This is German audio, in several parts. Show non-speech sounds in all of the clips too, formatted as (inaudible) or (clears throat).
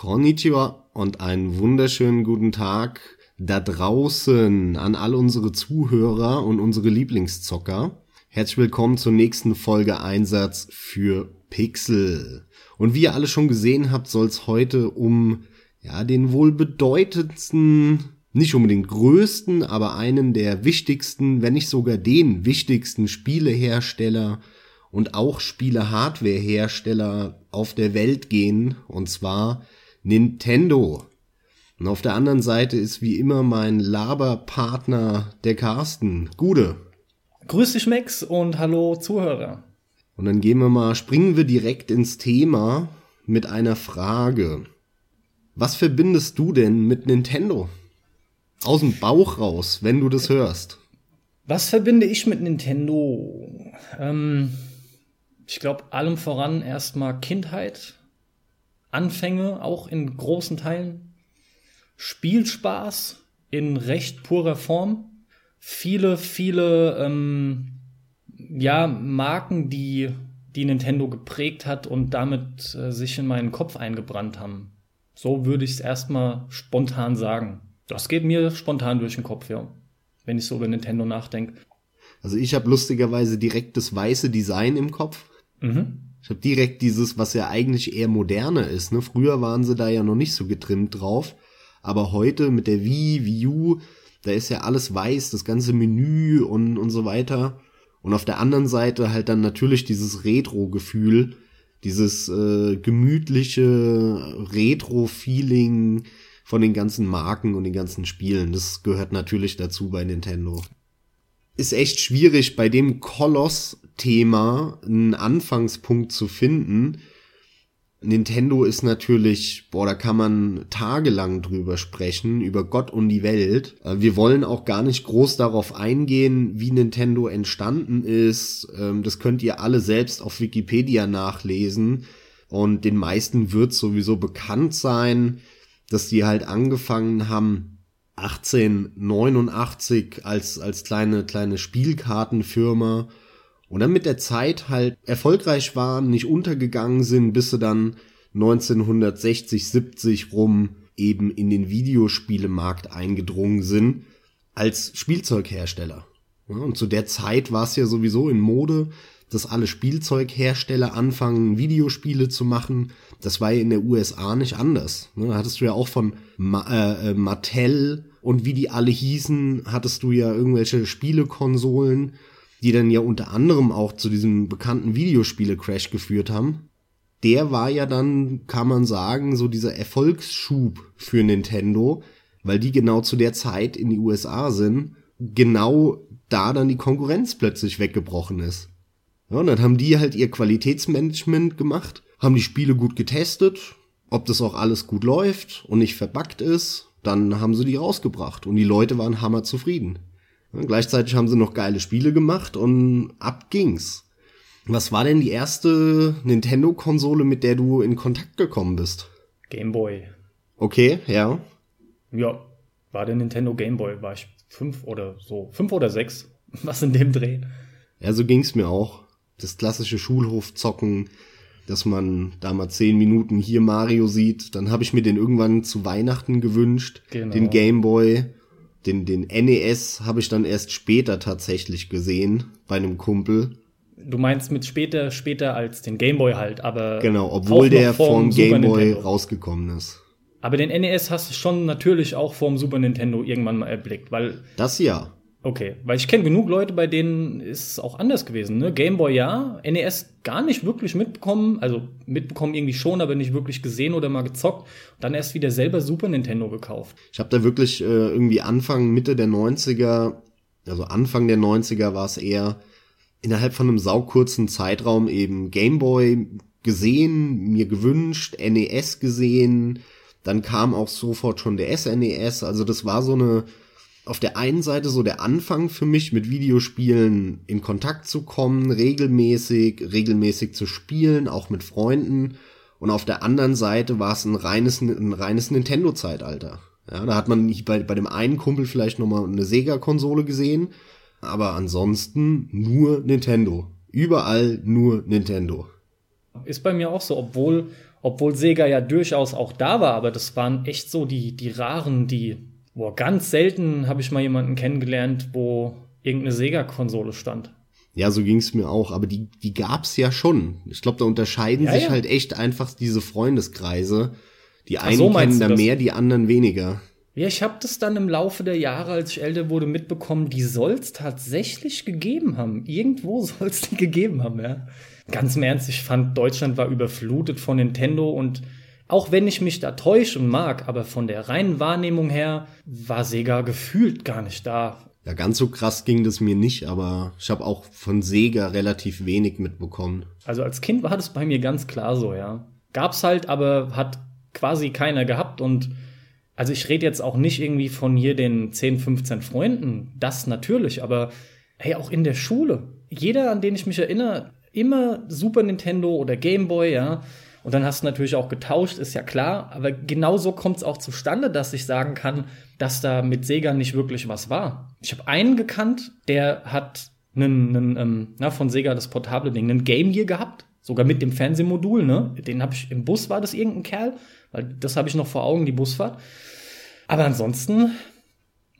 Konnichiwa und einen wunderschönen guten Tag da draußen an all unsere Zuhörer und unsere Lieblingszocker. Herzlich willkommen zur nächsten Folge Einsatz für Pixel. Und wie ihr alle schon gesehen habt, soll es heute um ja, den wohl bedeutendsten, nicht unbedingt größten, aber einen der wichtigsten, wenn nicht sogar den wichtigsten Spielehersteller und auch Spiele-Hardware-Hersteller auf der Welt gehen, und zwar Nintendo. Und auf der anderen Seite ist wie immer mein Laberpartner, der Carsten. Gude. Grüß dich, Max, und hallo Zuhörer. Und dann gehen wir mal, springen wir direkt ins Thema mit einer Frage. Was verbindest du denn mit Nintendo? Aus dem Bauch raus, wenn du das hörst. Was verbinde ich mit Nintendo? Ähm, ich glaube, allem voran erstmal Kindheit, Anfänge, auch in großen Teilen. Spielspaß in recht purer Form. Viele, viele ähm, ja, Marken, die, die Nintendo geprägt hat und damit äh, sich in meinen Kopf eingebrannt haben. So würde ich es erstmal spontan sagen. Das geht mir spontan durch den Kopf, ja. Wenn ich so über Nintendo nachdenke. Also ich habe lustigerweise direkt das weiße Design im Kopf. Mhm. Ich habe direkt dieses, was ja eigentlich eher moderne ist. Ne? Früher waren sie da ja noch nicht so getrimmt drauf. Aber heute mit der Wii, Wii U, da ist ja alles weiß, das ganze Menü und, und so weiter. Und auf der anderen Seite halt dann natürlich dieses Retro-Gefühl, dieses äh, gemütliche Retro-Feeling von den ganzen Marken und den ganzen Spielen. Das gehört natürlich dazu bei Nintendo ist echt schwierig, bei dem Koloss-Thema einen Anfangspunkt zu finden. Nintendo ist natürlich, boah, da kann man tagelang drüber sprechen, über Gott und die Welt. Äh, wir wollen auch gar nicht groß darauf eingehen, wie Nintendo entstanden ist. Ähm, das könnt ihr alle selbst auf Wikipedia nachlesen. Und den meisten wird sowieso bekannt sein, dass die halt angefangen haben, 1889 als, als kleine, kleine Spielkartenfirma und dann mit der Zeit halt erfolgreich waren, nicht untergegangen sind, bis sie dann 1960, 70 rum eben in den Videospielemarkt eingedrungen sind als Spielzeughersteller. und zu der Zeit war es ja sowieso in Mode, dass alle Spielzeughersteller anfangen, Videospiele zu machen. Das war ja in der USA nicht anders. Da hattest du ja auch von Ma äh, äh, Mattel und wie die alle hießen, hattest du ja irgendwelche Spielekonsolen, die dann ja unter anderem auch zu diesem bekannten Videospiele-Crash geführt haben. Der war ja dann, kann man sagen, so dieser Erfolgsschub für Nintendo, weil die genau zu der Zeit in die USA sind, genau da dann die Konkurrenz plötzlich weggebrochen ist. Ja, und dann haben die halt ihr Qualitätsmanagement gemacht, haben die Spiele gut getestet, ob das auch alles gut läuft und nicht verbuggt ist dann haben sie die rausgebracht und die Leute waren hammer zufrieden. Ja, gleichzeitig haben sie noch geile Spiele gemacht und ab ging's. Was war denn die erste Nintendo-Konsole, mit der du in Kontakt gekommen bist? Game Boy. Okay, ja. Ja, war der Nintendo Game Boy, war ich fünf oder so, fünf oder sechs, (laughs) was in dem Dreh. Ja, so ging's mir auch. Das klassische Schulhofzocken, dass man da mal zehn Minuten hier Mario sieht. Dann habe ich mir den irgendwann zu Weihnachten gewünscht, genau. den Game Boy. Den, den NES habe ich dann erst später tatsächlich gesehen bei einem Kumpel. Du meinst mit später, später als den Game Boy halt, aber. Genau, obwohl der vom Game Boy rausgekommen ist. Aber den NES hast du schon natürlich auch vorm Super Nintendo irgendwann mal erblickt, weil. Das ja. Okay, weil ich kenne genug Leute, bei denen ist es auch anders gewesen. Ne? Gameboy ja, NES gar nicht wirklich mitbekommen, also mitbekommen irgendwie schon, aber nicht wirklich gesehen oder mal gezockt. Dann erst wieder selber Super Nintendo gekauft. Ich habe da wirklich äh, irgendwie Anfang, Mitte der 90er, also Anfang der 90er war es eher innerhalb von einem saukurzen Zeitraum eben Gameboy gesehen, mir gewünscht, NES gesehen, dann kam auch sofort schon der SNES, e also das war so eine auf der einen Seite so der Anfang für mich, mit Videospielen in Kontakt zu kommen, regelmäßig, regelmäßig zu spielen, auch mit Freunden. Und auf der anderen Seite war es ein reines, ein reines Nintendo-Zeitalter. Ja, da hat man bei, bei dem einen Kumpel vielleicht nochmal eine Sega-Konsole gesehen, aber ansonsten nur Nintendo. Überall nur Nintendo. Ist bei mir auch so, obwohl Obwohl Sega ja durchaus auch da war, aber das waren echt so die, die raren, die, boah, ganz selten habe ich mal jemanden kennengelernt, wo irgendeine Sega-Konsole stand. Ja, so ging's mir auch, aber die, die gab's ja schon. Ich glaube, da unterscheiden ja, sich ja. halt echt einfach diese Freundeskreise. Die einen so, kennen da mehr, die anderen weniger. Ja, ich habe das dann im Laufe der Jahre, als ich älter wurde, mitbekommen, die soll's tatsächlich gegeben haben. Irgendwo (laughs) soll's die gegeben haben, ja. Ganz im Ernst, ich fand, Deutschland war überflutet von Nintendo und auch wenn ich mich da täuschen mag, aber von der reinen Wahrnehmung her war Sega gefühlt gar nicht da. Ja, ganz so krass ging das mir nicht, aber ich habe auch von Sega relativ wenig mitbekommen. Also als Kind war das bei mir ganz klar so, ja. Gab's halt, aber hat quasi keiner gehabt und also ich rede jetzt auch nicht irgendwie von hier den 10, 15 Freunden, das natürlich, aber hey, auch in der Schule. Jeder, an den ich mich erinnere, immer Super Nintendo oder Game Boy, ja. Und dann hast du natürlich auch getauscht, ist ja klar. Aber genau so kommt es auch zustande, dass ich sagen kann, dass da mit Sega nicht wirklich was war. Ich habe einen gekannt, der hat einen, einen ähm, na, von Sega das portable Ding, einen Game Gear gehabt, sogar mit dem Fernsehmodul, ne? Den habe ich im Bus war das irgendein Kerl, weil das habe ich noch vor Augen die Busfahrt. Aber ansonsten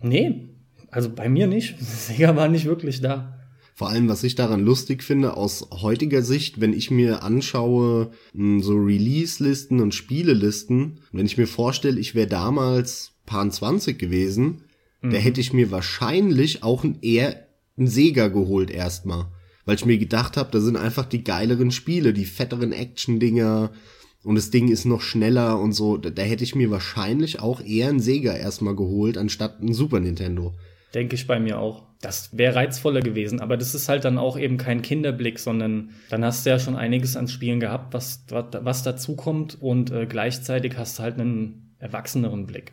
nee, also bei mir nicht. (laughs) Sega war nicht wirklich da. Vor allem, was ich daran lustig finde, aus heutiger Sicht, wenn ich mir anschaue, hm, so Release-Listen und Spielelisten, wenn ich mir vorstelle, ich wäre damals Pan 20 gewesen, mhm. da hätte ich mir wahrscheinlich auch ein eher ein Sega geholt erstmal. Weil ich mir gedacht habe, da sind einfach die geileren Spiele, die fetteren Action-Dinger und das Ding ist noch schneller und so. Da, da hätte ich mir wahrscheinlich auch eher ein Sega erstmal geholt, anstatt ein Super Nintendo. Denke ich bei mir auch. Das wäre reizvoller gewesen, aber das ist halt dann auch eben kein Kinderblick, sondern dann hast du ja schon einiges an Spielen gehabt, was, was, was dazu kommt und äh, gleichzeitig hast du halt einen erwachseneren Blick.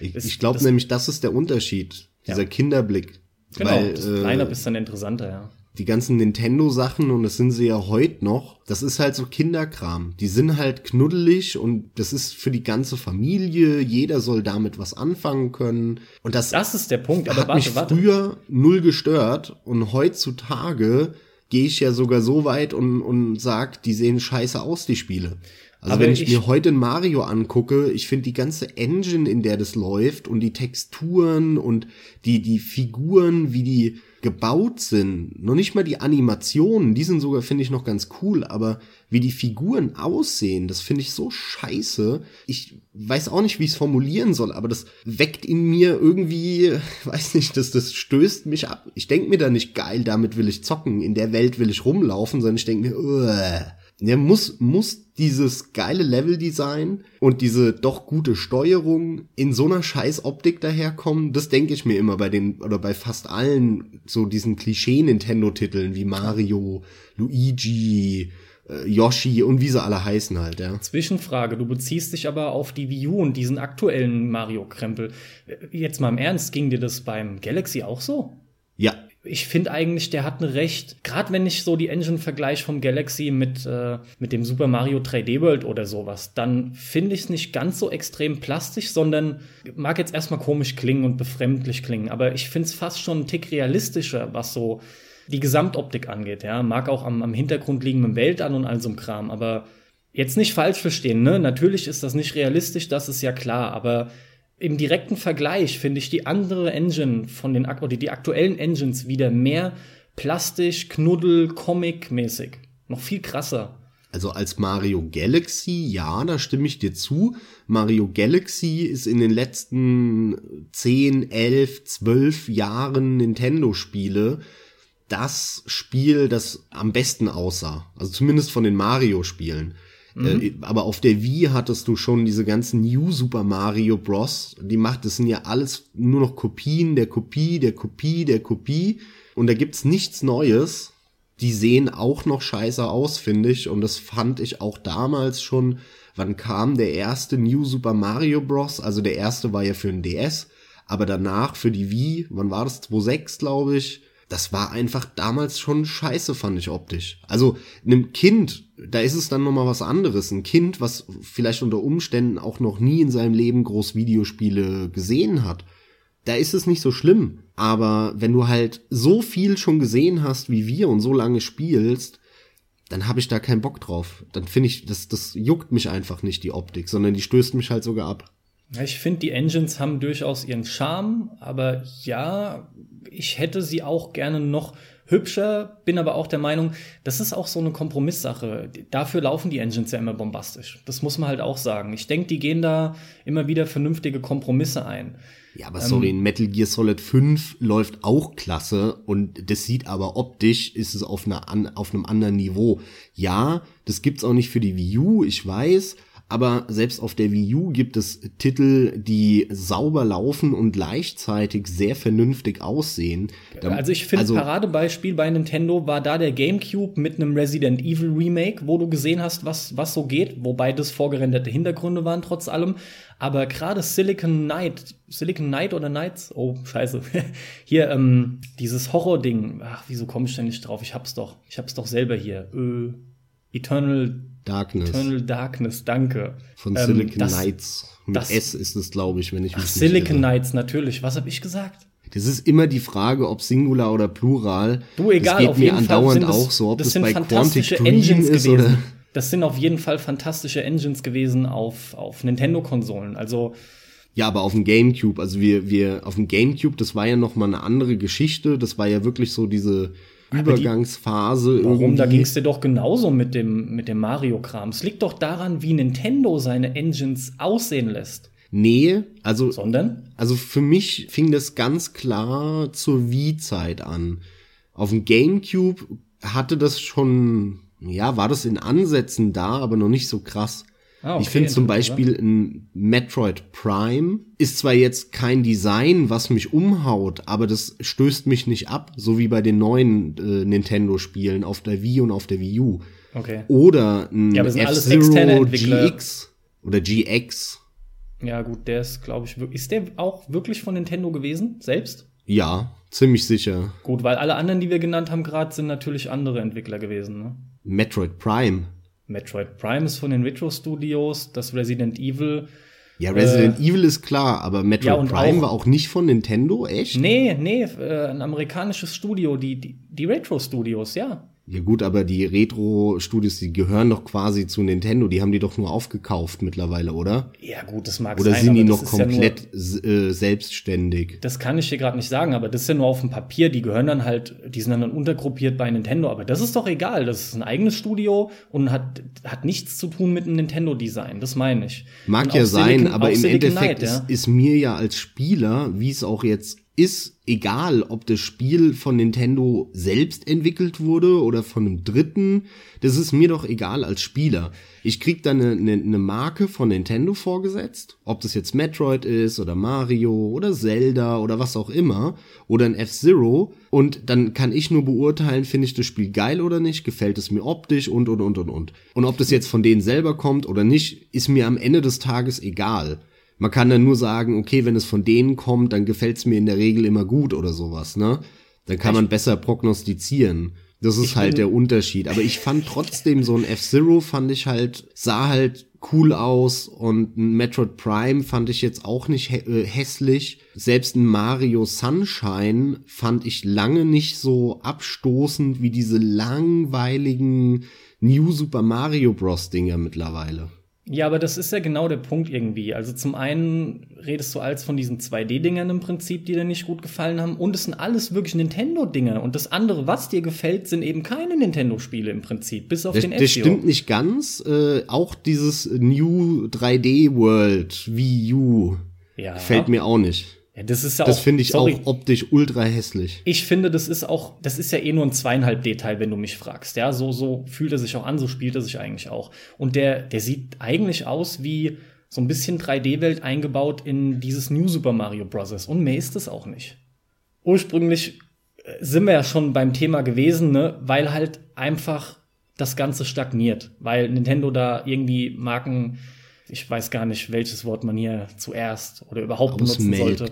Ich, ich glaube nämlich, das ist der Unterschied, dieser ja. Kinderblick. Genau, weil, das äh, Line-Up ist dann interessanter, ja die ganzen Nintendo-Sachen, und das sind sie ja heute noch, das ist halt so Kinderkram. Die sind halt knuddelig und das ist für die ganze Familie. Jeder soll damit was anfangen können. Und das, das ist der Punkt. Aber hat warte, mich warte. früher null gestört und heutzutage gehe ich ja sogar so weit und, und sag, die sehen scheiße aus, die Spiele. Also Aber wenn ich, ich, mir heute Mario angucke, ich finde die ganze Engine, in der das läuft und die Texturen und die, die Figuren, wie die gebaut sind, noch nicht mal die Animationen, die sind sogar, finde ich, noch ganz cool, aber wie die Figuren aussehen, das finde ich so scheiße. Ich weiß auch nicht, wie ich es formulieren soll, aber das weckt in mir irgendwie, (laughs) weiß nicht, das, das stößt mich ab. Ich denke mir da nicht geil, damit will ich zocken, in der Welt will ich rumlaufen, sondern ich denke mir, Ugh. Der muss, muss dieses geile Leveldesign und diese doch gute Steuerung in so einer scheiß Optik daherkommen, das denke ich mir immer bei den, oder bei fast allen so diesen Klischee-Nintendo-Titeln wie Mario, Luigi, äh, Yoshi und wie sie alle heißen halt, ja. Zwischenfrage, du beziehst dich aber auf die Wii U und diesen aktuellen Mario-Krempel. Äh, jetzt mal im Ernst, ging dir das beim Galaxy auch so? Ja, ich finde eigentlich, der hat ein recht, gerade wenn ich so die Engine vergleiche vom Galaxy mit, äh, mit dem Super Mario 3D World oder sowas, dann finde ich es nicht ganz so extrem plastisch, sondern mag jetzt erstmal komisch klingen und befremdlich klingen, aber ich finde es fast schon ein Tick realistischer, was so die Gesamtoptik angeht, ja. Mag auch am, am Hintergrund dem Welt an und all so einem Kram, aber jetzt nicht falsch verstehen, ne? Natürlich ist das nicht realistisch, das ist ja klar, aber im direkten Vergleich finde ich die andere Engine von den oder die aktuellen Engines wieder mehr plastisch, knuddel, comic-mäßig. Noch viel krasser. Also als Mario Galaxy, ja, da stimme ich dir zu. Mario Galaxy ist in den letzten 10, 11, 12 Jahren Nintendo-Spiele das Spiel, das am besten aussah. Also zumindest von den Mario-Spielen. Mhm. Äh, aber auf der Wii hattest du schon diese ganzen New Super Mario Bros. Die macht, das sind ja alles nur noch Kopien der Kopie, der Kopie, der Kopie. Und da gibt's nichts Neues. Die sehen auch noch scheiße aus, finde ich. Und das fand ich auch damals schon. Wann kam der erste New Super Mario Bros? Also der erste war ja für den DS. Aber danach für die Wii, wann war das? 2.6, glaube ich das war einfach damals schon scheiße, fand ich optisch. Also einem Kind, da ist es dann nochmal was anderes. Ein Kind, was vielleicht unter Umständen auch noch nie in seinem Leben groß Videospiele gesehen hat, da ist es nicht so schlimm. Aber wenn du halt so viel schon gesehen hast wie wir und so lange spielst, dann habe ich da keinen Bock drauf. Dann finde ich, das, das juckt mich einfach nicht, die Optik, sondern die stößt mich halt sogar ab. Ich finde, die Engines haben durchaus ihren Charme, aber ja, ich hätte sie auch gerne noch hübscher, bin aber auch der Meinung, das ist auch so eine Kompromisssache. Dafür laufen die Engines ja immer bombastisch. Das muss man halt auch sagen. Ich denke, die gehen da immer wieder vernünftige Kompromisse ein. Ja, aber sorry, ähm, Metal Gear Solid 5 läuft auch klasse und das sieht aber optisch ist es auf, einer, auf einem anderen Niveau. Ja, das gibt's auch nicht für die Wii U, ich weiß, aber selbst auf der Wii U gibt es Titel, die sauber laufen und gleichzeitig sehr vernünftig aussehen. also ich finde, also, Paradebeispiel bei Nintendo war da der GameCube mit einem Resident Evil Remake, wo du gesehen hast, was, was so geht, wobei das vorgerenderte Hintergründe waren trotz allem. Aber gerade Silicon Knight, Silicon Knight oder Knights, oh, scheiße. (laughs) hier, ähm, dieses Horror-Ding, ach, wieso komme ich denn nicht drauf? Ich hab's doch, ich hab's doch selber hier. Äh, Eternal Darkness. Eternal Darkness, danke. Von ähm, Silicon das, Knights. Mit das, S ist es, glaube ich, wenn ich mich ach, Silicon Knights, natürlich. Was habe ich gesagt? Das ist immer die Frage, ob Singular oder Plural. Du, egal, das geht auf mir jeden andauernd Fall auch so, ob das, das, bei Quantic Dream Engines ist gewesen. oder. Das sind auf jeden Fall fantastische Engines gewesen auf, auf Nintendo-Konsolen. Also ja, aber auf dem GameCube, also wir, wir, auf dem GameCube, das war ja noch mal eine andere Geschichte. Das war ja wirklich so diese Übergangsphase. Die, warum? Irgendwie. Da ging es dir doch genauso mit dem, mit dem Mario-Kram. Es liegt doch daran, wie Nintendo seine Engines aussehen lässt. Nee, also. Sondern? Also für mich fing das ganz klar zur Wii-Zeit an. Auf dem GameCube hatte das schon, ja, war das in Ansätzen da, aber noch nicht so krass. Ah, okay, ich finde zum Beispiel ein Metroid Prime ist zwar jetzt kein Design, was mich umhaut, aber das stößt mich nicht ab, so wie bei den neuen äh, Nintendo-Spielen auf der Wii und auf der Wii U. Okay. Oder ein ja, F-Zero GX oder GX. Ja, gut, der ist, glaube ich, ist der auch wirklich von Nintendo gewesen, selbst? Ja, ziemlich sicher. Gut, weil alle anderen, die wir genannt haben gerade, sind natürlich andere Entwickler gewesen, ne? Metroid Prime. Metroid Prime ist von den Retro Studios, das Resident Evil. Ja, Resident äh, Evil ist klar, aber Metroid ja, Prime auch, war auch nicht von Nintendo, echt? Nee, nee, äh, ein amerikanisches Studio, die, die, die Retro Studios, ja. Ja gut, aber die Retro-Studios, die gehören doch quasi zu Nintendo. Die haben die doch nur aufgekauft mittlerweile, oder? Ja gut, das mag oder sein. Oder sind die noch komplett ja nur, äh, selbstständig? Das kann ich dir gerade nicht sagen, aber das ist ja nur auf dem Papier. Die gehören dann halt, die sind dann untergruppiert bei Nintendo. Aber das ist doch egal. Das ist ein eigenes Studio und hat, hat nichts zu tun mit einem Nintendo-Design. Das meine ich. Mag ja sein, Silicon, aber im Silicon Endeffekt Knight, ist, ja? ist mir ja als Spieler, wie es auch jetzt ist egal, ob das Spiel von Nintendo selbst entwickelt wurde oder von einem Dritten. Das ist mir doch egal als Spieler. Ich krieg dann eine, eine, eine Marke von Nintendo vorgesetzt, ob das jetzt Metroid ist oder Mario oder Zelda oder was auch immer oder ein F-Zero und dann kann ich nur beurteilen, finde ich das Spiel geil oder nicht, gefällt es mir optisch und und und und und. Und ob das jetzt von denen selber kommt oder nicht, ist mir am Ende des Tages egal. Man kann dann nur sagen, okay, wenn es von denen kommt, dann gefällt's mir in der Regel immer gut oder sowas, ne? Dann kann man besser prognostizieren. Das ist halt der Unterschied. Aber ich fand trotzdem so ein F-Zero fand ich halt, sah halt cool aus und ein Metroid Prime fand ich jetzt auch nicht hä äh, hässlich. Selbst ein Mario Sunshine fand ich lange nicht so abstoßend wie diese langweiligen New Super Mario Bros. Dinger mittlerweile. Ja, aber das ist ja genau der Punkt irgendwie. Also zum einen redest du als von diesen 2D-Dingern im Prinzip, die dir nicht gut gefallen haben. Und es sind alles wirklich Nintendo-Dinger. Und das andere, was dir gefällt, sind eben keine Nintendo-Spiele im Prinzip, bis auf das, den Das stimmt nicht ganz. Äh, auch dieses New 3D World Wii U ja. gefällt mir auch nicht. Ja, das ist ja das finde ich sorry, auch optisch ultra hässlich. Ich finde, das ist auch, das ist ja eh nur ein zweieinhalb D-Teil, wenn du mich fragst. Ja, so, so fühlt er sich auch an, so spielt er sich eigentlich auch. Und der, der sieht eigentlich aus wie so ein bisschen 3D-Welt eingebaut in dieses New Super Mario Bros. Und mehr ist es auch nicht. Ursprünglich äh, sind wir ja schon beim Thema gewesen, ne, weil halt einfach das Ganze stagniert, weil Nintendo da irgendwie Marken ich weiß gar nicht, welches Wort man hier zuerst oder überhaupt benutzen sollte.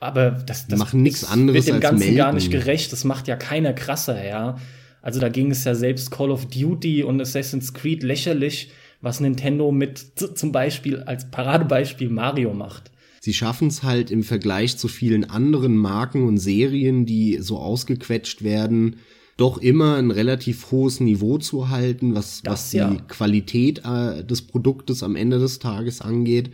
Aber das, das machen nichts anderes wird dem Ganzen melden. gar nicht gerecht. Das macht ja keiner krasser, ja. Also da ging es ja selbst Call of Duty und Assassin's Creed lächerlich, was Nintendo mit zum Beispiel als Paradebeispiel Mario macht. Sie schaffen es halt im Vergleich zu vielen anderen Marken und Serien, die so ausgequetscht werden, doch immer ein relativ hohes Niveau zu halten, was, Das was die ja. Qualität äh, des Produktes am Ende des Tages angeht.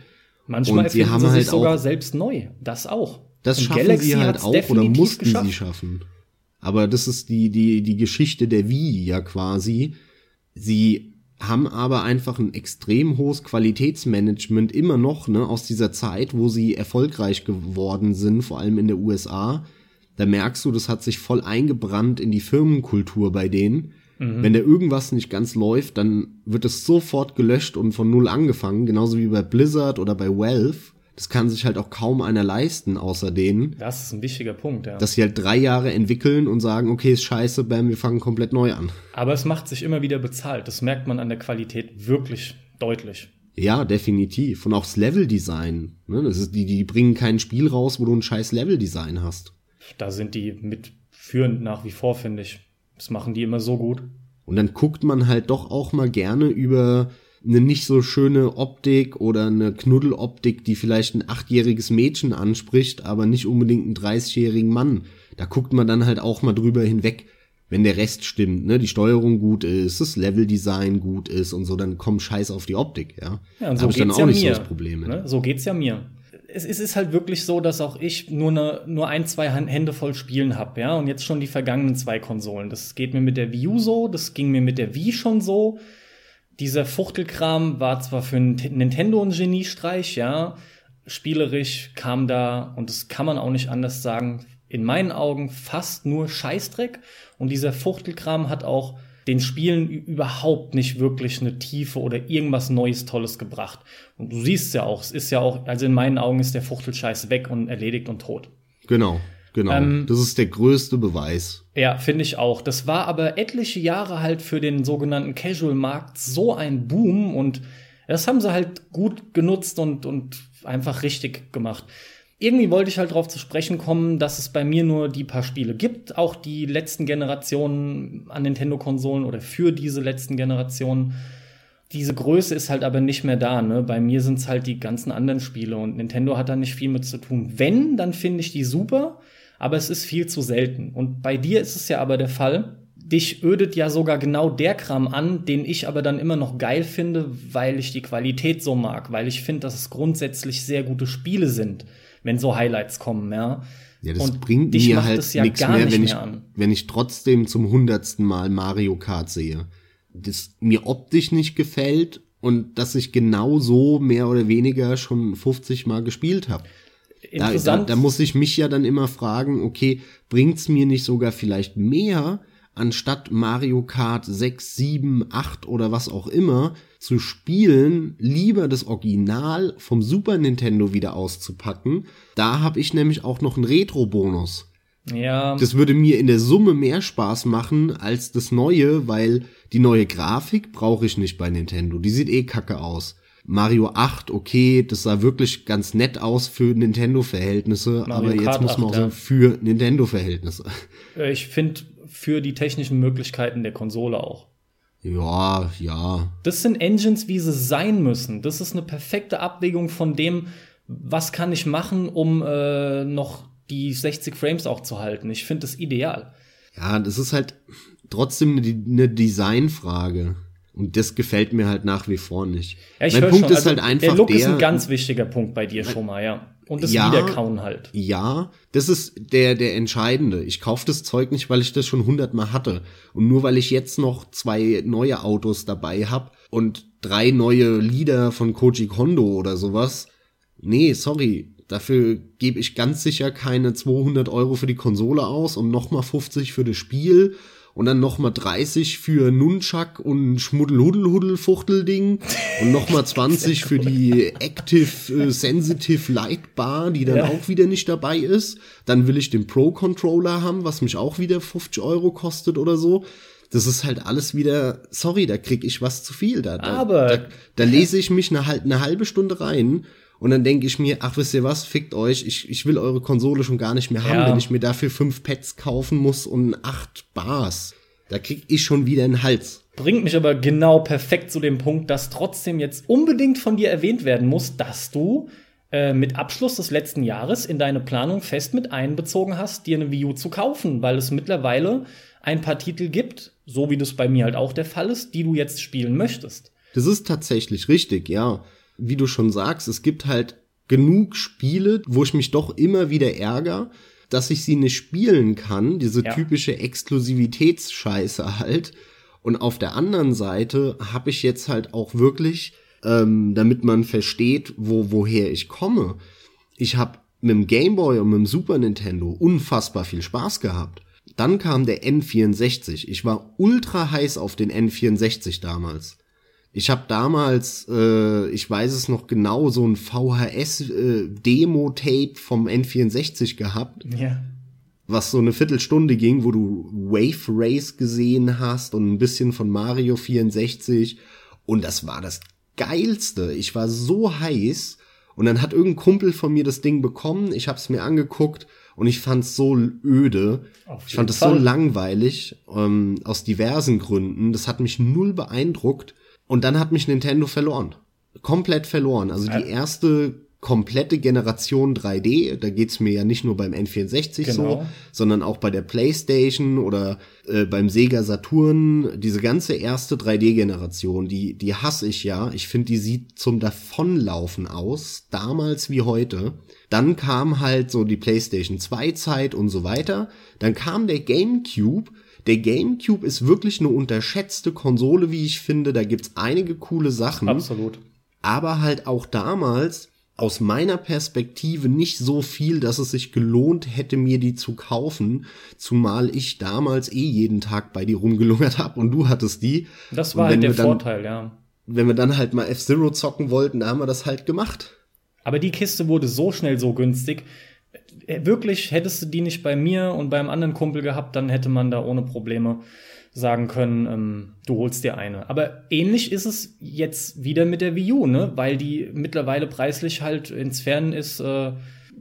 Manchmal Und sie haben sie sich halt sogar auch- selbst neu. Das auch. Das Und schaffen Galaxy sie halt auch oder mussten geschafft. sie schaffen. Aber das ist die, die, die Geschichte der Wii ja quasi. Sie haben aber einfach ein extrem hohes Qualitätsmanagement immer noch, ne, aus dieser Zeit, wo sie erfolgreich geworden sind, vor allem in der USA. Da merkst du, das hat sich voll eingebrannt in die Firmenkultur bei denen. Wenn da irgendwas nicht ganz läuft, dann wird es sofort gelöscht und von null angefangen, genauso wie bei Blizzard oder bei Valve. Das kann sich halt auch kaum einer leisten, außer denen, Das ist ein wichtiger Punkt, ja. dass sie halt drei Jahre entwickeln und sagen, okay, ist scheiße, bam, wir fangen komplett neu an. Aber es macht sich immer wieder bezahlt. Das merkt man an der Qualität wirklich deutlich. Ja, definitiv. Und auch das Leveldesign. Ne? Das ist, die, die bringen kein Spiel raus, wo du ein scheiß Leveldesign hast. Da sind die mit führend nach wie vor, finde ich. Das machen die immer so gut. Und dann guckt man halt doch auch mal gerne über eine nicht so schöne Optik oder eine Knuddeloptik, die vielleicht ein achtjähriges Mädchen anspricht, aber nicht unbedingt einen 30-jährigen Mann. Da guckt man dann halt auch mal drüber hinweg, wenn der Rest stimmt, ne, die Steuerung gut ist, das Leveldesign gut ist und so, dann kommt Scheiß auf die Optik, ja. Ja, und da so hab ich dann auch ja nicht mir. so das Problem. Ne? So geht's ja mir. Es, ist halt wirklich so, dass auch ich nur, ne, nur ein, zwei Hände voll Spielen hab, ja. Und jetzt schon die vergangenen zwei Konsolen. Das geht mir mit der Wii U so, das ging mir mit der Wii schon so. Dieser Fuchtelkram war zwar für Nintendo ein Geniestreich, ja. Spielerisch kam da, und das kann man auch nicht anders sagen, in meinen Augen fast nur Scheißdreck. Und dieser Fuchtelkram hat auch den Spielen überhaupt nicht wirklich eine Tiefe oder irgendwas Neues, Tolles gebracht. Und du siehst ja auch, es ist ja auch, also in meinen Augen ist der Fuchtelscheiß weg und erledigt und tot. Genau, genau. Ähm, das ist der größte Beweis. Ja, finde ich auch. Das war aber etliche Jahre halt für den sogenannten Casual-Markt so ein Boom und das haben sie halt gut genutzt und, und einfach richtig gemacht. Irgendwie wollte ich halt darauf zu sprechen kommen, dass es bei mir nur die paar Spiele gibt, auch die letzten Generationen an Nintendo-Konsolen oder für diese letzten Generationen. Diese Größe ist halt aber nicht mehr da. Ne? Bei mir sind es halt die ganzen anderen Spiele und Nintendo hat da nicht viel mit zu tun. Wenn, dann finde ich die super, aber es ist viel zu selten. Und bei dir ist es ja aber der Fall. Dich ödet ja sogar genau der Kram an, den ich aber dann immer noch geil finde, weil ich die Qualität so mag, weil ich finde, dass es grundsätzlich sehr gute Spiele sind, wenn so Highlights kommen, ja. Ja, das Und bringt mir halt ja nichts mehr, wenn mehr ich, an. wenn ich trotzdem zum hundertsten Mal Mario Kart sehe. Das mir optisch nicht gefällt und dass ich genau so mehr oder weniger schon 50 Mal gespielt habe. Da, da, da muss ich mich ja dann immer fragen, okay, bringt's mir nicht sogar vielleicht mehr, anstatt Mario Kart 6, 7, 8 oder was auch immer zu spielen, lieber das Original vom Super Nintendo wieder auszupacken. Da habe ich nämlich auch noch einen Retro-Bonus. ja, Das würde mir in der Summe mehr Spaß machen als das neue, weil die neue Grafik brauche ich nicht bei Nintendo. Die sieht eh kacke aus. Mario 8, okay, das sah wirklich ganz nett aus für Nintendo-Verhältnisse, aber jetzt Kart muss man 8, auch sagen, ja. für Nintendo-Verhältnisse. äh, ich finde für die technischen Möglichkeiten der Konsole auch. Ja, ja. Das sind Engines, wie sie sein müssen. Das ist eine perfekte Abwägung von dem, was kann ich machen, um äh, noch die 60 Frames auch zu halten. Ich finde das ideal. Ja, das ist halt trotzdem eine, eine Designfrage. Und das gefällt mir halt nach wie vor nicht. Ja, mein Punkt schon, ist also halt einfach der Look der, ist ein ganz wichtiger Punkt bei dir schon mal, ja. Und das Ja. Wiederkauen halt. Ja, das ist der, der entscheidende. Ich kaufe das Zeug nicht, weil ich das schon hundertmal hatte. Und nur weil ich jetzt noch zwei neue Autos dabei hab und drei neue Lieder von Koji Kondo oder sowas. Nee, sorry. Dafür gebe ich ganz sicher keine 200 Euro für die Konsole aus und nochmal 50 für das Spiel und dann nochmal 30 für Nunchuck und Schmuddelhuddelhuddel-Fuchtelding und nochmal 20 für die Active äh, Sensitive Light Bar, die dann Ja. auch wieder nicht dabei ist. Dann will ich den Pro-Controller haben, was mich auch wieder 50 Euro kostet oder so. Das ist halt alles wieder, sorry, da krieg ich was zu viel. Da, da, Aber- da, da lese ich mich eine, eine halbe Stunde rein und dann denke ich mir, ach, wisst ihr was, fickt euch, ich, ich will eure Konsole schon gar nicht mehr haben, Ja. wenn ich mir dafür fünf Pads kaufen muss und acht Bars. Da krieg ich schon wieder einen Hals. Bringt mich aber genau perfekt zu dem Punkt, dass trotzdem jetzt unbedingt von dir erwähnt werden muss, dass du äh, mit Abschluss des letzten Jahres in deine Planung fest mit einbezogen hast, dir eine Wii U zu kaufen, weil es mittlerweile ein paar Titel gibt, so wie das bei mir halt auch der Fall ist, die du jetzt spielen möchtest. Das ist tatsächlich richtig, ja. Wie du schon sagst, es gibt halt genug Spiele, wo ich mich doch immer wieder ärgere, dass ich sie nicht spielen kann, diese ja. typische Exklusivitätsscheiße halt. Und auf der anderen Seite habe ich jetzt halt auch wirklich, ähm, damit man versteht, wo woher ich komme. Ich habe mit dem Game Boy und mit dem Super Nintendo unfassbar viel Spaß gehabt. Dann kam der N64. Ich war ultra heiß auf den N64 damals. Ich habe damals, äh, ich weiß es noch genau, so ein VHS-Demo-Tape äh, vom N64 gehabt. Ja. Was so eine Viertelstunde ging, wo du Wave Race gesehen hast und ein bisschen von Mario 64. Und das war das Geilste. Ich war so heiß. Und dann hat irgendein Kumpel von mir das Ding bekommen. Ich habe es mir angeguckt und ich fand es so öde. Ich fand es so langweilig ähm, aus diversen Gründen. Das hat mich null beeindruckt. Und dann hat mich Nintendo verloren. Komplett verloren. Also die erste komplette Generation 3D, da geht's mir ja nicht nur beim N64 genau. so, sondern auch bei der PlayStation oder äh, beim Sega Saturn, diese ganze erste 3D-Generation, die, die hasse ich ja. Ich finde, die sieht zum Davonlaufen aus, damals wie heute. Dann kam halt so die PlayStation 2 Zeit und so weiter. Dann kam der GameCube, der GameCube ist wirklich eine unterschätzte Konsole, wie ich finde. Da gibt's einige coole Sachen. Absolut. Aber halt auch damals aus meiner Perspektive nicht so viel, dass es sich gelohnt hätte, mir die zu kaufen, zumal ich damals eh jeden Tag bei dir rumgelungert habe und du hattest die. Das war halt der dann, Vorteil, ja. Wenn wir dann halt mal F-Zero zocken wollten, da haben wir das halt gemacht. Aber die Kiste wurde so schnell so günstig, wirklich, hättest du die nicht bei mir und beim anderen Kumpel gehabt, dann hätte man da ohne Probleme sagen können, ähm, du holst dir eine. Aber ähnlich ist es jetzt wieder mit der Wii U, ne? Weil die mittlerweile preislich halt ins Fernen ist, äh,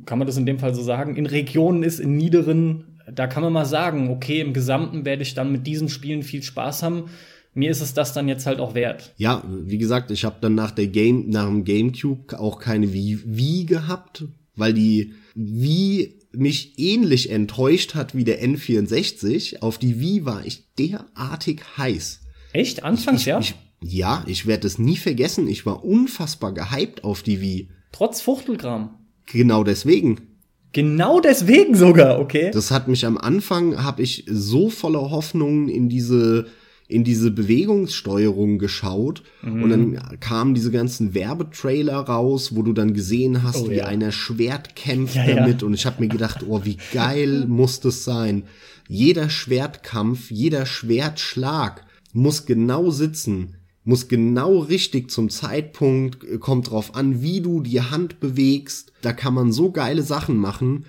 kann man das in dem Fall so sagen, in Regionen ist, in niederen, da kann man mal sagen, okay, im Gesamten werde ich dann mit diesen Spielen viel Spaß haben. Mir ist es das dann jetzt halt auch wert. Ja, wie gesagt, ich habe dann nach der Game, nach dem GameCube auch keine Wii, Wii gehabt, weil die wie mich ähnlich enttäuscht hat wie der N64. Auf die Wii war ich derartig heiß. Echt? Anfangs, ich, ja? Ich, ja, ich werde es nie vergessen. Ich war unfassbar gehypt auf die Wii. Trotz Fuchtelkram. Genau deswegen. Genau deswegen sogar, okay. Das hat mich am Anfang, habe ich so voller Hoffnungen in diese in diese Bewegungssteuerung geschaut mhm. und dann kamen diese ganzen Werbetrailer raus, wo du dann gesehen hast, oh, wie ja. einer Schwert kämpft (laughs) ja, damit ja. und ich habe mir gedacht, oh, wie geil (laughs) muss das sein. Jeder Schwertkampf, jeder Schwertschlag muss genau sitzen, muss genau richtig zum Zeitpunkt, äh, kommt drauf an, wie du die Hand bewegst. Da kann man so geile Sachen machen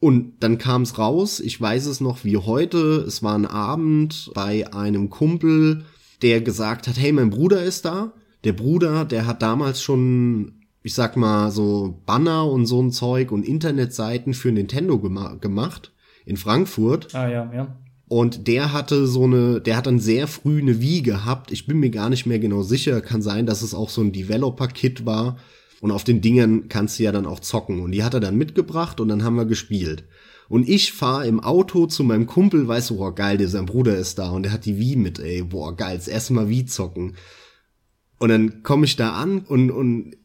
und dann kam es raus, ich weiß es noch wie heute, es war ein Abend bei einem Kumpel, der gesagt hat, hey, mein Bruder ist da. Der Bruder, der hat damals schon, ich sag mal, so Banner und so ein Zeug und Internetseiten für Nintendo gema gemacht in Frankfurt. Ah ja, ja. Und der hatte so eine, der hat dann sehr früh eine Wii gehabt. Ich bin mir gar nicht mehr genau sicher. Kann sein, dass es auch so ein Developer-Kit war und auf den Dingern kannst du ja dann auch zocken. Und die hat er dann mitgebracht und dann haben wir gespielt. Und ich fahre im Auto zu meinem Kumpel, weiß, so, boah, geil, der sein Bruder ist da und der hat die Wii mit, ey, boah, geil, das erste Mal Wii zocken. Und dann komme ich da an und, und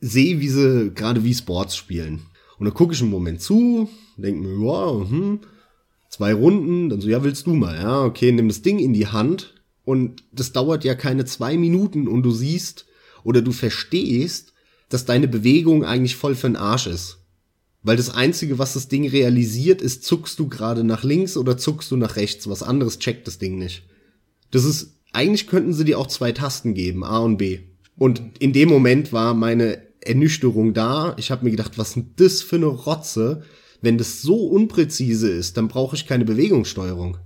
sehe, wie sie gerade wie Sports spielen. Und dann gucke ich einen Moment zu, denke mir, wow, hm, zwei Runden, dann so, ja, willst du mal, ja, okay, nimm das Ding in die Hand und das dauert ja keine zwei Minuten und du siehst oder du verstehst, dass deine Bewegung eigentlich voll für den Arsch ist. Weil das Einzige, was das Ding realisiert, ist, zuckst du gerade nach links oder zuckst du nach rechts. Was anderes checkt das Ding nicht. Das ist, eigentlich könnten sie dir auch zwei Tasten geben, A und B. Und in dem Moment war meine Ernüchterung da. Ich habe mir gedacht, was ist das für eine Rotze? Wenn das so unpräzise ist, dann brauche ich keine Bewegungssteuerung.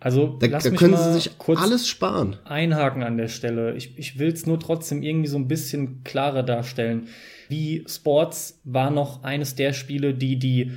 Also da, lass da mich können mal sie sich kurz alles sparen. Einhaken an der Stelle. Ich, ich will es nur trotzdem irgendwie so ein bisschen klarer darstellen. Wie Sports war noch eines der Spiele, die die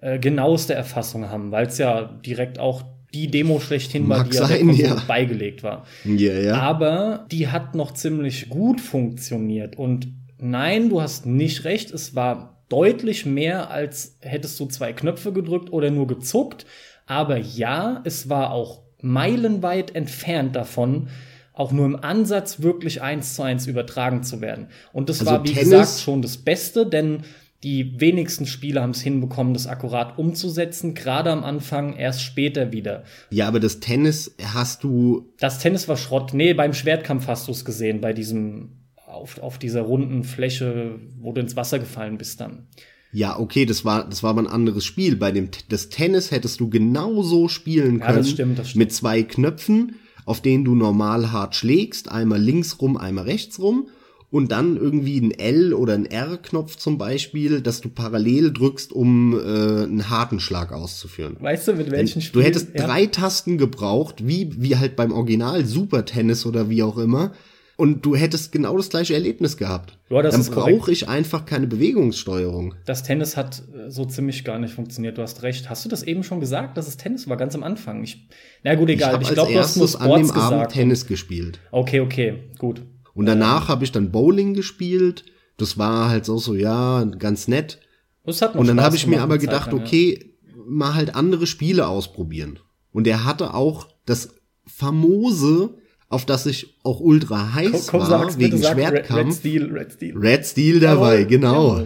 äh, genaueste Erfassung haben, weil es ja direkt auch die Demo schlechthin war, die sein, ja beigelegt war. Ja, ja. Aber die hat noch ziemlich gut funktioniert. Und nein, du hast nicht recht, es war deutlich mehr, als hättest du zwei Knöpfe gedrückt oder nur gezuckt. Aber ja, es war auch meilenweit entfernt davon, auch nur im Ansatz wirklich eins zu eins übertragen zu werden. Und das Also war, wie Tennis- gesagt, schon das Beste, denn die wenigsten Spieler haben es hinbekommen, das akkurat umzusetzen, gerade am Anfang, erst später wieder. Ja, aber das Tennis hast du, Das Tennis war Schrott. Nee, beim Schwertkampf hast du es gesehen, bei diesem, auf, auf dieser runden Fläche, wo du ins Wasser gefallen bist dann. Ja, okay, das war, das war aber ein anderes Spiel. Bei dem, das Tennis hättest du genauso spielen Ja, können. das stimmt, das stimmt. Mit zwei Knöpfen, auf denen du normal hart schlägst. Einmal links rum, einmal rechts rum. Und dann irgendwie ein L oder ein R-Knopf zum Beispiel, dass du parallel drückst, um äh, einen harten Schlag auszuführen. Weißt du, mit welchen Du Spielen? hättest ja. drei Tasten gebraucht, wie, wie halt beim Original Super Tennis oder wie auch immer. Und du hättest genau das gleiche Erlebnis gehabt. Ja, das Dann brauche ich einfach keine Bewegungssteuerung. Das Tennis hat äh, so ziemlich gar nicht funktioniert. Du hast recht. Hast du das eben schon gesagt, dass es Tennis war, ganz am Anfang? Ich, na gut, Ich egal. Ich, als glaube, du hast nur erstes an dem Sports Abend gesagt. Tennis gespielt. Okay, okay, gut. Und danach habe ich dann Bowling gespielt. Das war halt so, so, ja, ganz nett. Und dann habe ich mir aber gedacht, lang, ja. okay, mal halt andere Spiele ausprobieren. Und er hatte auch das famose, auf das ich auch ultra heiß Komm, komm, war, sag's wegen sag Red, Red Schwertkampf. Steel, Red Steel. Red Steel dabei, Jawohl, genau.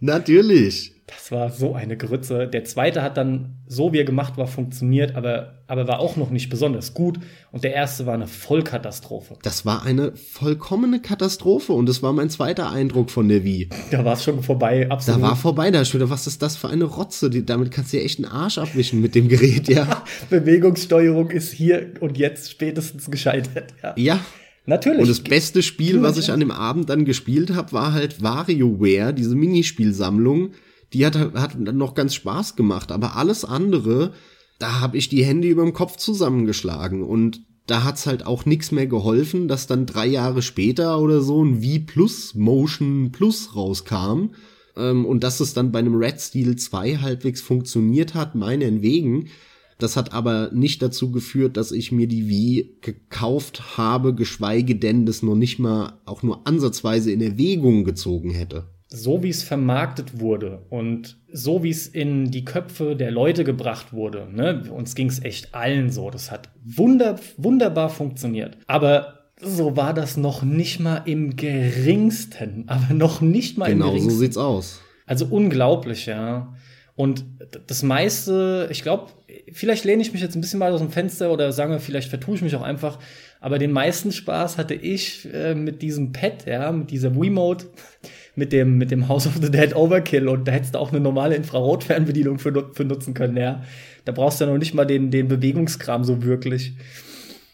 Natürlich. Das war so eine Grütze. Der zweite hat dann, so wie er gemacht war, funktioniert, aber, aber war auch noch nicht besonders gut. Und der erste war eine Vollkatastrophe. Das war eine vollkommene Katastrophe und das war mein zweiter Eindruck von der Wii. Da war es schon vorbei, Da absolut. war vorbei, da schon wieder, was ist das für eine Rotze? Die, damit kannst du ja echt einen Arsch abwischen mit dem Gerät, ja. (laughs) Bewegungssteuerung ist hier und jetzt spätestens gescheitert. Ja. Ja. Natürlich. Und das beste Spiel, was ich an dem Abend dann gespielt habe, war halt WarioWare, diese Minispielsammlung. Die hat, hat noch ganz Spaß gemacht, aber alles andere, da habe ich die Hände über dem Kopf zusammengeschlagen und da hat's halt auch nichts mehr geholfen, dass dann drei Jahre später oder so ein Wii Plus Motion Plus rauskam ähm, und dass es dann bei einem Red Steel 2 halbwegs funktioniert hat, meinetwegen. Das hat aber nicht dazu geführt, dass ich mir die Wii gekauft habe, geschweige denn das noch nicht mal auch nur ansatzweise in Erwägung gezogen hätte. So wie es vermarktet wurde und so wie es in die Köpfe der Leute gebracht wurde, ne, uns ging es echt allen so. Das hat wunder, wunderbar funktioniert. Aber so war das noch nicht mal im geringsten. Aber noch nicht mal Genau im so geringsten. sieht's aus. Also unglaublich, ja. Und das meiste, ich glaube, vielleicht lehne ich mich jetzt ein bisschen mal aus dem Fenster oder sage, vielleicht vertue ich mich auch einfach. Aber den meisten Spaß hatte ich äh, mit diesem Pad, ja, mit dieser Wiimote, mit dem, mit dem House of the Dead Overkill. Und da hättest du auch eine normale Infrarotfernbedienung für, für nutzen können, ja. Da brauchst du ja noch nicht mal den, den Bewegungskram so wirklich.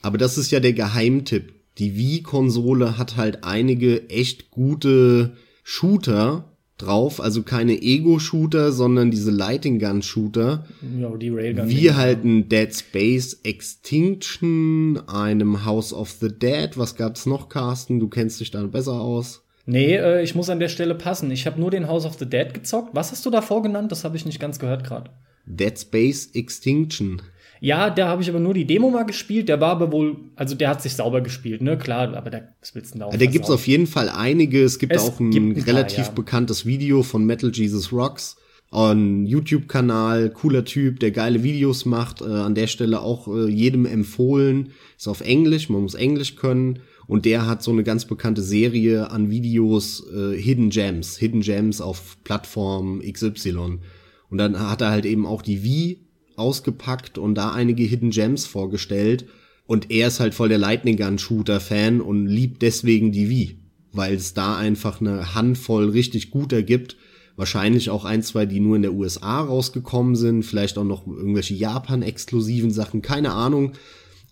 Aber das ist ja der Geheimtipp. Die Wii-Konsole hat halt einige echt gute Shooter drauf, also keine Ego-Shooter, sondern diese Lighting Gun-Shooter, Ja, die Railgun. wie halt ein Dead Space Extinction, einem House of the Dead. Was gab's noch, Carsten? Du kennst dich da besser aus. Nee, äh, ich muss an der Stelle passen. Ich habe nur den House of the Dead gezockt. Was hast du davor genannt? Das habe ich nicht ganz gehört gerade. Dead Space Extinction. Ja, da habe ich aber nur die Demo mal gespielt. Der war aber wohl, also der hat sich sauber gespielt, ne? Klar, aber da was willst du da auch Ja, da gibt's versauen? auf jeden Fall einige. Es gibt Es auch ein gibt ein paar, relativ ja. bekanntes Video von Metal Jesus Rocks. Ein YouTube-Kanal, cooler Typ, der geile Videos macht. Äh, an der Stelle auch äh, jedem empfohlen. Ist auf Englisch, man muss Englisch können. Und der hat so eine ganz bekannte Serie an Videos, äh, Hidden Gems. Hidden Gems auf Plattform XY. Und dann hat er halt eben auch die Wii ausgepackt und da einige Hidden Gems vorgestellt. Und er ist halt voll der Lightning Gun Shooter Fan und liebt deswegen die Wii, weil es da einfach eine Handvoll richtig guter gibt. Wahrscheinlich auch ein, zwei, die nur in der USA rausgekommen sind, vielleicht auch noch irgendwelche Japan-exklusiven Sachen, keine Ahnung.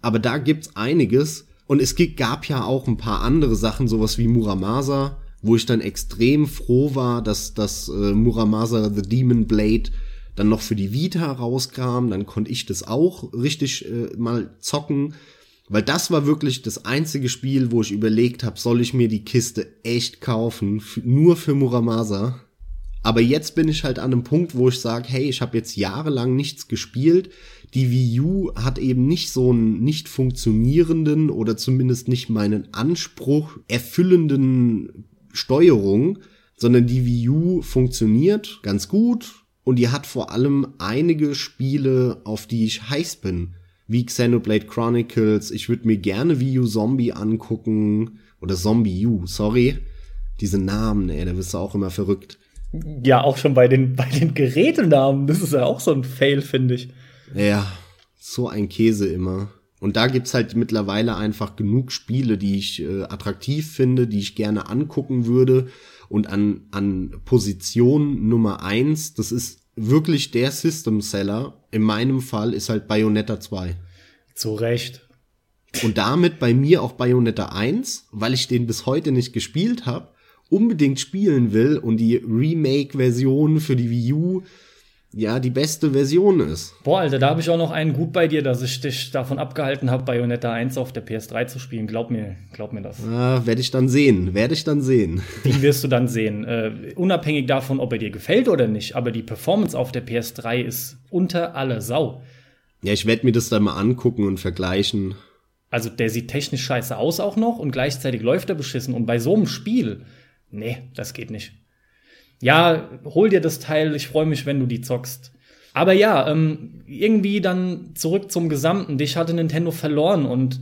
Aber da gibt's einiges. Und es gab ja auch ein paar andere Sachen, sowas wie Muramasa, wo ich dann extrem froh war, dass das äh, Muramasa The Demon Blade dann noch für die Vita rauskam. Dann konnte ich das auch richtig äh, mal zocken. Weil das war wirklich das einzige Spiel, wo ich überlegt habe, soll ich mir die Kiste echt kaufen, nur für Muramasa. Aber jetzt bin ich halt an einem Punkt, wo ich sage, hey, ich habe jetzt jahrelang nichts gespielt. Die Wii U hat eben nicht so einen nicht funktionierenden oder zumindest nicht meinen Anspruch erfüllenden Steuerung, sondern die Wii U funktioniert ganz gut und die hat vor allem einige Spiele, auf die ich heiß bin. wie Xenoblade Chronicles. Ich würde mir gerne Wii U Zombie angucken. Oder Zombie U, sorry. Diese Namen, ey, da bist du auch immer verrückt. Ja, auch schon bei den, (laughs) bei den Gerätenamen. Das ist ja auch so ein Fail, finde ich. Ja, so ein Käse immer. Und da gibt's halt mittlerweile einfach genug Spiele, die ich äh, attraktiv finde, die ich gerne angucken würde. Und an, an Position Nummer eins, das ist wirklich der System Seller. In meinem Fall ist halt Bayonetta 2. Zu Recht. Und damit bei mir auch Bayonetta 1, weil ich den bis heute nicht gespielt habe, unbedingt spielen will und die Remake-Version für die Wii U ja die beste Version ist. Boah, Alter, da habe ich auch noch einen gut bei dir, dass ich dich davon abgehalten habe, Bayonetta 1 auf der PS3 zu spielen. Glaub mir, glaub mir das. Ah, werde ich dann sehen, werde ich dann sehen. (laughs) Die wirst du dann sehen. Äh, unabhängig davon, ob er dir gefällt oder nicht, aber die Performance auf der PS3 ist unter aller Sau. Ja, ich werde mir das dann mal angucken und vergleichen. Also der sieht technisch scheiße aus auch noch und gleichzeitig läuft er beschissen. Und bei so einem Spiel, nee, das geht nicht ja, hol dir das Teil, ich freue mich, wenn du die zockst. Aber ja, ähm, irgendwie dann zurück zum Gesamten. Dich hatte Nintendo verloren und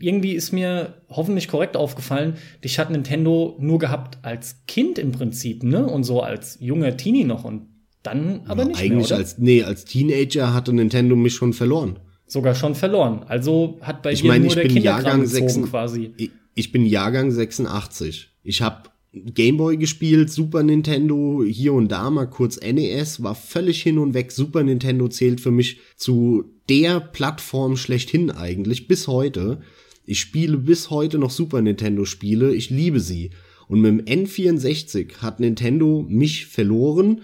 irgendwie ist mir hoffentlich korrekt aufgefallen, dich hat Nintendo nur gehabt als Kind im Prinzip, ne? Und so als junger Teenie noch und dann aber ja, nicht eigentlich mehr, als nee, als Teenager hatte Nintendo mich schon verloren. Sogar schon verloren. Also hat bei ich dir mein, nur ich der bin Jahrgang gezogen 6, quasi. Ich, ich bin Jahrgang 86. Ich habe Gameboy gespielt, Super Nintendo, hier und da mal kurz NES, war völlig hin und weg. Super Nintendo zählt für mich zu der Plattform schlechthin eigentlich, bis heute. Ich spiele bis heute noch Super Nintendo Spiele, ich liebe sie. Und mit dem N64 hat Nintendo mich verloren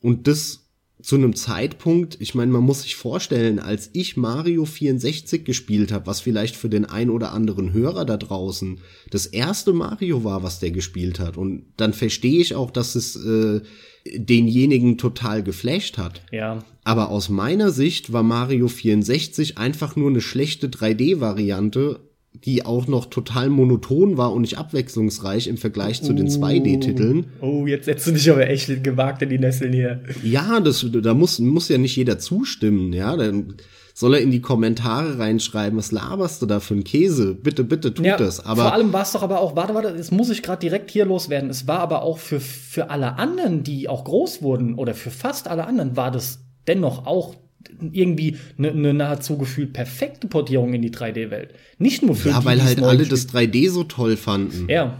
und das zu einem Zeitpunkt, ich meine, man muss sich vorstellen, als ich Mario 64 gespielt habe, was vielleicht für den ein oder anderen Hörer da draußen das erste Mario war, was der gespielt hat. Und dann verstehe ich auch, dass es äh, denjenigen total geflasht hat. Ja. Aber aus meiner Sicht war Mario 64 einfach nur eine schlechte 3D-Variante die auch noch total monoton war und nicht abwechslungsreich im Vergleich zu den 2D-Titeln. Oh, jetzt setzt du dich aber echt gewagt in die Nesseln hier. Ja, das, da muss, muss ja nicht jeder zustimmen, ja. Dann soll er in die Kommentare reinschreiben, was laberst du da für ein Käse? Bitte, bitte tut ja, das. Aber vor allem war es doch aber auch, warte, warte, es muss ich gerade direkt hier loswerden. Es war aber auch für, für alle anderen, die auch groß wurden, oder für fast alle anderen, war das dennoch auch irgendwie eine, eine nahezu gefühlt perfekte Portierung in die 3D-Welt. Nicht nur für Ja, die, weil halt alle spielen. das 3D so toll fanden. Ja.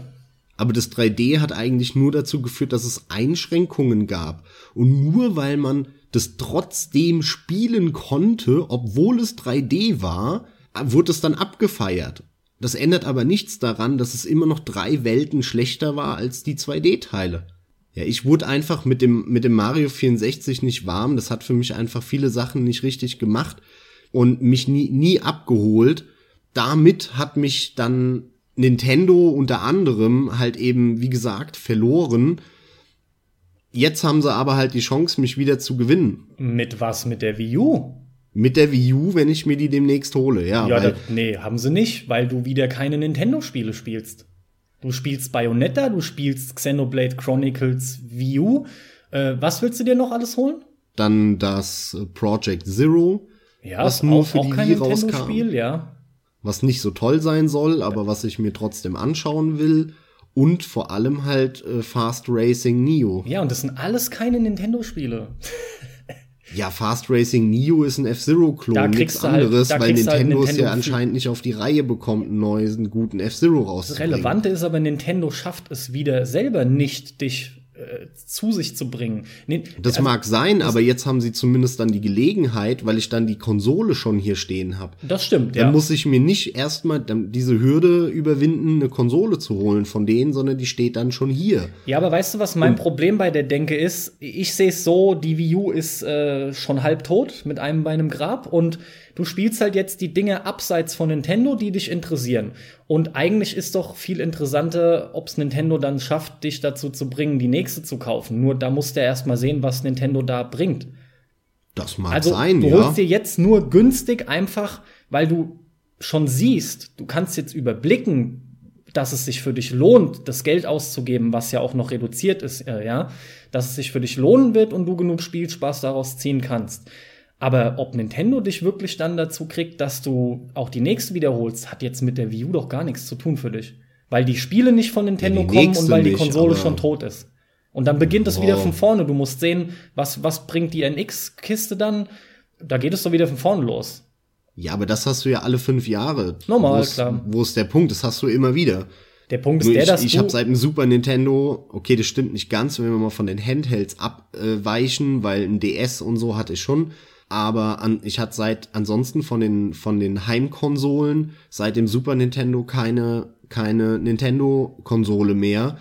Aber das 3D hat eigentlich nur dazu geführt, dass es Einschränkungen gab. Und nur weil man das trotzdem spielen konnte, obwohl es 3D war, wurde es dann abgefeiert. Das ändert aber nichts daran, dass es immer noch drei Welten schlechter war als die 2D-Teile. Ja, ich wurde einfach mit dem, mit dem Mario 64 nicht warm. Das hat für mich einfach viele Sachen nicht richtig gemacht und mich nie, nie abgeholt. Damit hat mich dann Nintendo unter anderem halt eben, wie gesagt, verloren. Jetzt haben sie aber halt die Chance, mich wieder zu gewinnen. Mit was? Mit der Wii U? Mit der Wii U, wenn ich mir die demnächst hole, ja. Ja, da, nee, haben sie nicht, weil du wieder keine Nintendo-Spiele spielst. Du spielst Bayonetta, du spielst Xenoblade Chronicles U. Äh, was willst du dir noch alles holen? Dann das Project Zero, ja, was nur auch, für die kein Wii rauskam. Nintendo-Spiel, ja. Was nicht so toll sein soll, aber was ich mir trotzdem anschauen will. Und vor allem halt äh, Fast Racing Neo. Ja, und das sind alles keine Nintendo-Spiele. (laughs) Ja, Fast Racing Neo ist ein F-Zero-Klon, nichts halt- anderes, da weil halt Nintendo es ja anscheinend nicht auf die Reihe bekommt, einen neuen guten F-Zero Das rauszubringen. Relevante ist aber, Nintendo schafft es wieder selber nicht, dich äh, zu sich zu bringen. Nee, Das also, mag sein, aber jetzt haben sie zumindest dann die Gelegenheit, weil ich dann die Konsole schon hier stehen habe. Das stimmt, Dann ja. muss ich mir nicht erstmal dann diese Hürde überwinden, eine Konsole zu holen von denen, sondern die steht dann schon hier. Ja, aber weißt du, was mein Problem bei der Denke ist? Ich sehe es so, die Wii U ist äh, schon halb tot mit einem Bein im Grab und du spielst halt jetzt die Dinge abseits von Nintendo, die dich interessieren. Und eigentlich ist doch viel interessanter, ob es Nintendo dann schafft, dich dazu zu bringen, die nächste zu kaufen. Nur da musst du erst mal sehen, was Nintendo da bringt. Das mag Also sein, du ja. holst dir jetzt nur günstig einfach, weil du schon siehst, du kannst jetzt überblicken, dass es sich für dich lohnt, das Geld auszugeben, was ja auch noch reduziert ist, äh, ja, dass es sich für dich lohnen wird und du genug Spielspaß daraus ziehen kannst. Aber ob Nintendo dich wirklich dann dazu kriegt, dass du auch die nächste wiederholst, hat jetzt mit der Wii U doch gar nichts zu tun für dich. Weil die Spiele nicht von Nintendo Ja, kommen und weil die nicht, Konsole aber- schon tot ist. Und dann beginnt es Wow. wieder von vorne. Du musst sehen, was, was bringt die NX-Kiste dann? Da geht es doch wieder von vorne los. Ja, aber das hast du ja alle fünf Jahre. Normal, wo ist, klar. Wo ist der Punkt? Das hast du immer wieder. Der Punkt ist Nur der, ich dass ich habe seit dem Super Nintendo, okay, das stimmt nicht ganz, wenn wir mal von den Handhelds abweichen, weil ein DS und so hatte ich schon. Aber an, ich hatte seit ansonsten von den von den Heimkonsolen seit dem Super Nintendo keine keine Nintendo Konsole mehr.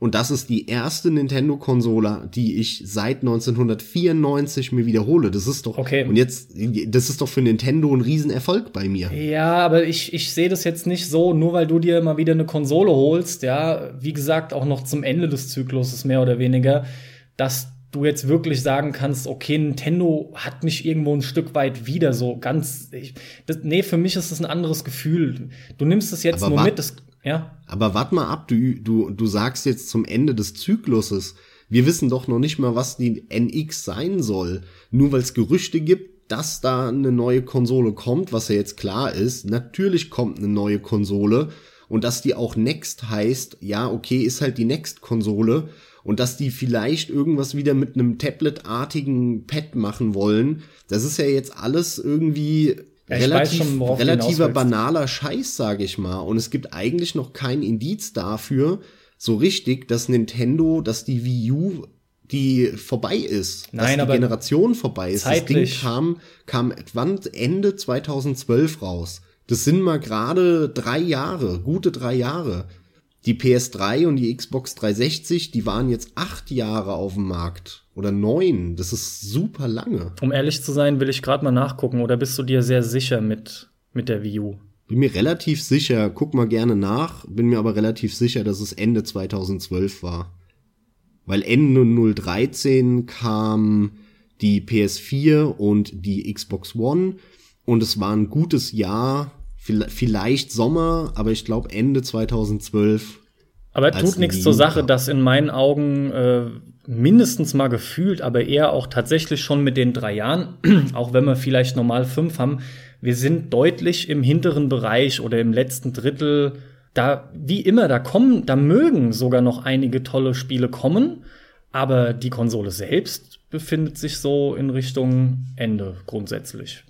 Und das ist die erste Nintendo-Konsole, die ich seit 1994 mir wiederhole. Das ist doch Okay. und jetzt das ist doch für Nintendo ein Riesenerfolg bei mir. Ja, aber ich, ich sehe das jetzt nicht so, nur weil du dir mal wieder eine Konsole holst, ja, wie gesagt, auch noch zum Ende des Zykluses mehr oder weniger, dass du jetzt wirklich sagen kannst, okay, Nintendo hat mich irgendwo ein Stück weit wieder so ganz, ich, das, nee, für mich ist das ein anderes Gefühl. Du nimmst es jetzt Aber nur mit, das, ja. Aber wart mal ab, du, du, du sagst jetzt zum Ende des Zykluses, wir wissen doch noch nicht mal, was die NX sein soll. Nur weil es Gerüchte gibt, dass da eine neue Konsole kommt, was ja jetzt klar ist. Natürlich kommt eine neue Konsole. Und dass die auch Next heißt, ja, okay, ist halt die Next-Konsole. Und dass die vielleicht irgendwas wieder mit einem Tablet-artigen Pad machen wollen, das ist ja jetzt alles irgendwie Ja, relativ, schon, relativer banaler Scheiß, sage ich mal. Und es gibt eigentlich noch kein Indiz dafür, so richtig, dass Nintendo, dass die Wii U die vorbei ist, dass Nein, die aber Generation vorbei ist. zeitlich- Das Ding kam, kam wann Ende 2012 raus. Das sind mal gerade drei Jahre, gute drei Jahre. Die PS3 und die Xbox 360, die waren jetzt acht Jahre auf dem Markt. Oder neun. Das ist super lange. Um ehrlich zu sein, will ich gerade mal nachgucken, oder bist du dir sehr sicher mit, mit der Wii U? Bin mir relativ sicher, guck mal gerne nach, bin mir aber relativ sicher, dass es Ende 2012 war. Weil Ende 013 kam die PS4 und die Xbox One und es war ein gutes Jahr, vielleicht Sommer, aber ich glaube Ende 2012. Aber tut nichts zur Sache, dass in meinen Augen äh, mindestens mal gefühlt, aber eher auch tatsächlich schon mit den drei Jahren, (clears throat) auch wenn wir vielleicht normal fünf haben, wir sind deutlich im hinteren Bereich oder im letzten Drittel. Da, wie immer, da kommen, da mögen sogar noch einige tolle Spiele kommen, aber die Konsole selbst befindet sich so in Richtung Ende grundsätzlich.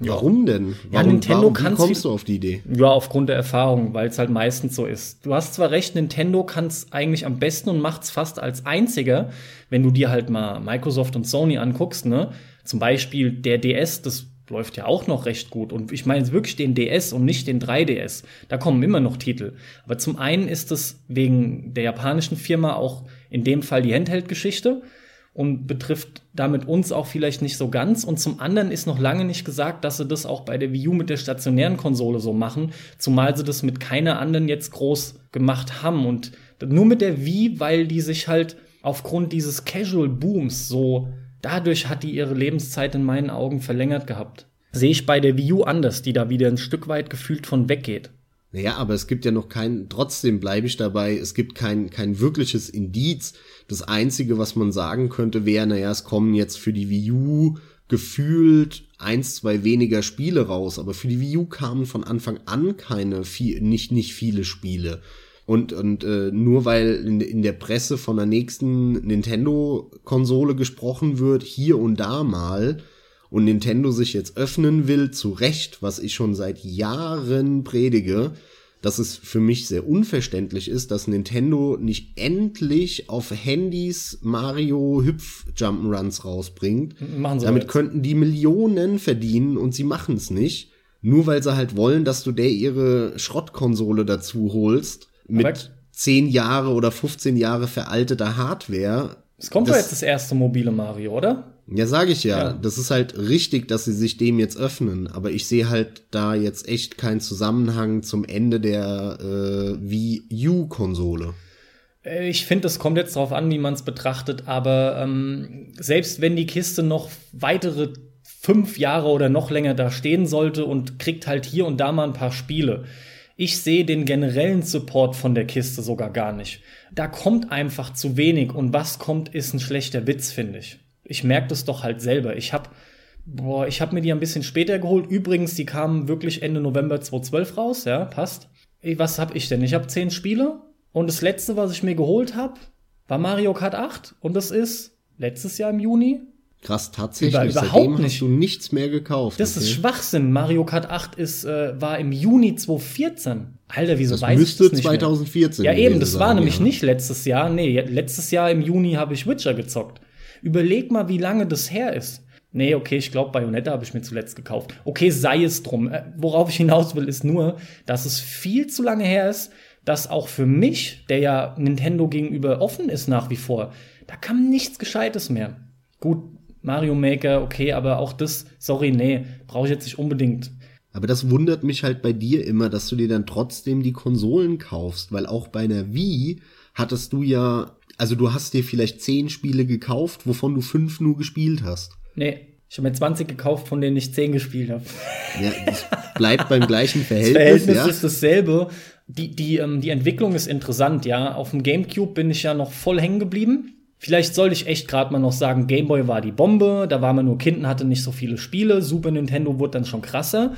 Warum denn? Warum, Nintendo warum, wie kann's kommst wie- du auf die Idee? Ja, aufgrund der Erfahrung, weil es halt meistens so ist. Du hast zwar recht, Nintendo kann es eigentlich am besten und macht's fast als einziger, wenn du dir halt mal Microsoft und Sony anguckst, ne? Zum Beispiel der DS, das läuft ja auch noch recht gut. Und ich meine wirklich den DS und nicht den 3DS. Da kommen immer noch Titel. Aber zum einen ist es wegen der japanischen Firma auch in dem Fall die Handheld-Geschichte und betrifft damit uns auch vielleicht nicht so ganz. Und zum anderen ist noch lange nicht gesagt, dass sie das auch bei der Wii U mit der stationären Konsole so machen, zumal sie das mit keiner anderen jetzt groß gemacht haben. Und nur mit der Wii, weil die sich halt aufgrund dieses Casual Booms so, dadurch hat die ihre Lebenszeit in meinen Augen verlängert gehabt. Sehe ich bei der Wii U anders, die da wieder ein Stück weit gefühlt von weggeht. Naja, aber es gibt ja noch kein, trotzdem bleibe ich dabei, es gibt kein, kein wirkliches Indiz. Das Einzige, was man sagen könnte, wäre, naja, es kommen jetzt für die Wii U gefühlt eins, zwei weniger Spiele raus, aber für die Wii U kamen von Anfang an keine, viel, nicht, nicht viele Spiele. Und, und äh, nur weil in, in der Presse von der nächsten Nintendo-Konsole gesprochen wird, hier und da mal, und Nintendo sich jetzt öffnen will, zu Recht, was ich schon seit Jahren predige, dass es für mich sehr unverständlich ist, dass Nintendo nicht endlich auf Handys Mario Hüpf Jump'n'Runs rausbringt. Machen sie Damit jetzt. könnten die Millionen verdienen und sie machen es nicht. Nur weil sie halt wollen, dass du der ihre Schrottkonsole dazu holst mit Aber- 10 Jahre oder 15 Jahre veralteter Hardware. Es kommt doch Das- jetzt das erste mobile Mario, oder? Ja, sage ich ja. Ja. Das ist halt richtig, dass sie sich dem jetzt öffnen. Aber ich sehe halt da jetzt echt keinen Zusammenhang zum Ende der äh, Wii U-Konsole. Äh, Ich finde, es kommt jetzt darauf an, wie man es betrachtet, aber ähm, selbst wenn die Kiste noch weitere fünf Jahre oder noch länger da stehen sollte und kriegt halt hier und da mal ein paar Spiele, ich sehe den generellen Support von der Kiste sogar gar nicht. Da kommt einfach zu wenig und was kommt, ist ein schlechter Witz, finde ich. Ich merke das doch halt selber. Ich habe Boah, ich habe mir die ein bisschen später geholt. Übrigens, die kamen wirklich Ende November 2012 raus, ja, passt. Was habe ich denn? Ich habe zehn Spiele und das letzte, was ich mir geholt habe, war Mario Kart 8 und das ist letztes Jahr im Juni. Krass, tatsächlich. Über, überhaupt nicht. hast du nichts mehr gekauft. Das okay? ist Schwachsinn. Mario Kart 8 ist, äh, war im Juni 2014. Alter, wieso Das weiß müsste ich das nicht 2014 mehr? Ja, eben, das war nämlich ja. nicht letztes Jahr. Nee, letztes Jahr im Juni habe ich Witcher gezockt. Überleg mal, wie lange das her ist. Nee, okay, ich glaube, Bayonetta habe ich mir zuletzt gekauft. Okay, sei es drum. Äh, Worauf ich hinaus will, ist nur, dass es viel zu lange her ist, dass auch für mich, der ja Nintendo gegenüber offen ist nach wie vor, da kam nichts Gescheites mehr. Gut, Mario Maker, okay, aber auch das, sorry, nee, brauche ich jetzt nicht unbedingt. Aber das wundert mich halt bei dir immer, dass du dir dann trotzdem die Konsolen kaufst, weil auch bei einer Wii hattest du ja, also du hast dir vielleicht zehn Spiele gekauft, wovon du fünf nur gespielt hast. Nee, ich habe mir 20 gekauft, von denen ich 10 gespielt habe. Ja, das bleibt beim gleichen (laughs) Das Verhältnis, Verhältnis ja. ist dasselbe. Die, die, ähm, die Entwicklung ist interessant, ja. Auf dem GameCube bin ich ja noch voll hängen geblieben. Vielleicht sollte ich echt gerade mal noch sagen, Gameboy war die Bombe, da war man nur Kind und hatte nicht so viele Spiele. Super Nintendo wurde dann schon krasser.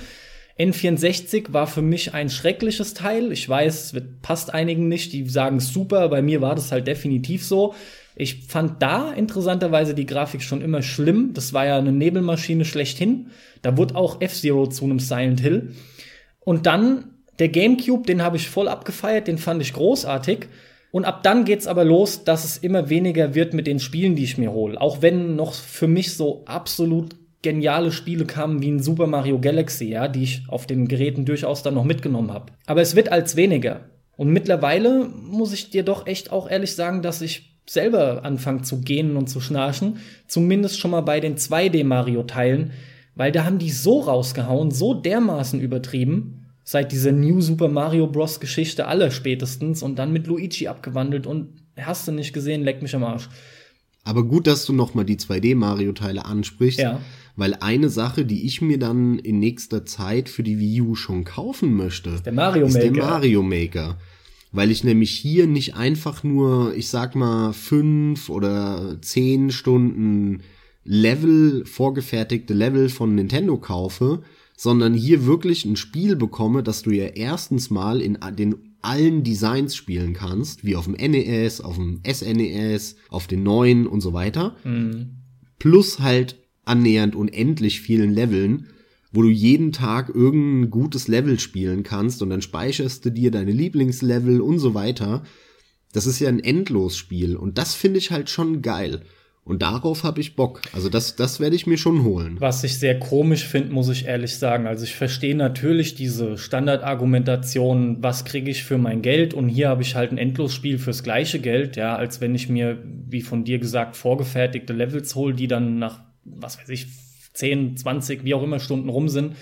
N64 war für mich ein schreckliches Teil. Ich weiß, es passt einigen nicht, die sagen super, bei mir war das halt definitiv so. Ich fand da interessanterweise die Grafik schon immer schlimm. Das war ja eine Nebelmaschine schlechthin. Da wurde auch F-Zero zu einem Silent Hill. Und dann der GameCube, den habe ich voll abgefeiert, den fand ich großartig. Und ab dann geht's aber los, dass es immer weniger wird mit den Spielen, die ich mir hole. Auch wenn noch für mich so absolut geniale Spiele kamen wie ein Super Mario Galaxy, ja, die ich auf den Geräten durchaus dann noch mitgenommen habe. Aber es wird als weniger. Und mittlerweile muss ich dir doch echt auch ehrlich sagen, dass ich selber anfange zu gehen und zu schnarchen. Zumindest schon mal bei den 2D-Mario-Teilen. Weil da haben die so rausgehauen, so dermaßen übertrieben. Seit dieser New Super Mario Bros. Geschichte aller spätestens und dann mit Luigi abgewandelt und hast du nicht gesehen, leck mich am Arsch. Aber gut, dass du noch mal die 2D-Mario-Teile ansprichst. Ja. Weil eine Sache, die ich mir dann in nächster Zeit für die Wii U schon kaufen möchte, der Mario ist der Maker. Mario Maker. Weil ich nämlich hier nicht einfach nur, ich sag mal, fünf oder zehn Stunden Level, vorgefertigte Level von Nintendo kaufe, sondern hier wirklich ein Spiel bekomme, das du ja erstens mal in den allen Designs spielen kannst, wie auf dem NES, auf dem SNES, auf den neuen und so weiter. Plus halt annähernd unendlich vielen Leveln, wo du jeden Tag irgendein gutes Level spielen kannst und dann speicherst du dir deine Lieblingslevel und so weiter. Das ist ja ein Endlosspiel und das finde ich halt schon geil. Und darauf habe ich Bock. Also das, das werde ich mir schon holen. Was ich sehr komisch finde, muss ich ehrlich sagen. Also ich verstehe natürlich diese Standardargumentation, was kriege ich für mein Geld und hier habe ich halt ein Endlosspiel fürs gleiche Geld, ja, als wenn ich mir, wie von dir gesagt, vorgefertigte Levels hole, die dann nach, was weiß ich, 10, 20, wie auch immer Stunden rum sind.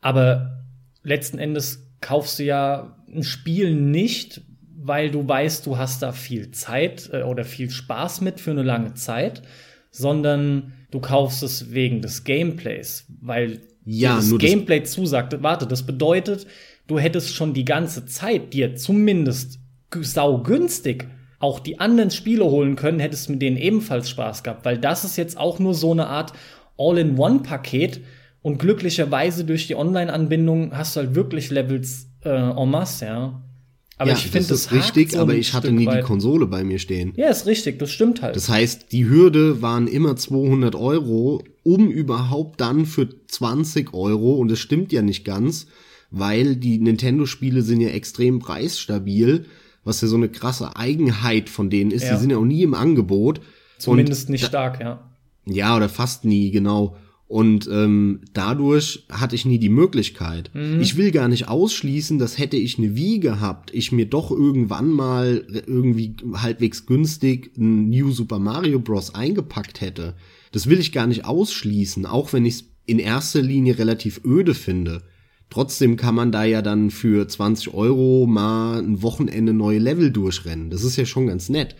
Aber letzten Endes kaufst du ja ein Spiel nicht, weil du weißt, du hast da viel Zeit äh, oder viel Spaß mit für eine lange Zeit, sondern du kaufst es wegen des Gameplays, weil Ja, das Gameplay zusagt. Warte, das bedeutet, du hättest schon die ganze Zeit dir zumindest g- saugünstig auch die anderen Spiele holen können, hättest mit denen ebenfalls Spaß gehabt, weil das ist jetzt auch nur so eine Art All-in-One-Paket und glücklicherweise durch die Online-Anbindung hast du halt wirklich Levels äh, en masse, ja. Aber ja, ich finde, das ist richtig, so aber ich hatte Stück nie die weit. Konsole bei mir stehen. Ja, ist richtig, das stimmt halt. Das heißt, die Hürde waren immer 200 Euro, um überhaupt dann für 20 Euro, und das stimmt ja nicht ganz, weil die Nintendo-Spiele sind ja extrem preisstabil, was ja so eine krasse Eigenheit von denen ist. Ja. Die sind ja auch nie im Angebot. Zumindest und nicht stark, ja. ja, oder fast nie, genau. Und ähm, dadurch hatte ich nie die Möglichkeit. Ich will gar nicht ausschließen, dass hätte ich eine Wii gehabt, ich mir doch irgendwann mal irgendwie halbwegs günstig ein New Super Mario Bros. eingepackt hätte. Das will ich gar nicht ausschließen, auch wenn ich es in erster Linie relativ öde finde. Trotzdem kann man da ja dann für 20 Euro mal ein Wochenende neue Level durchrennen. Das ist ja schon ganz nett.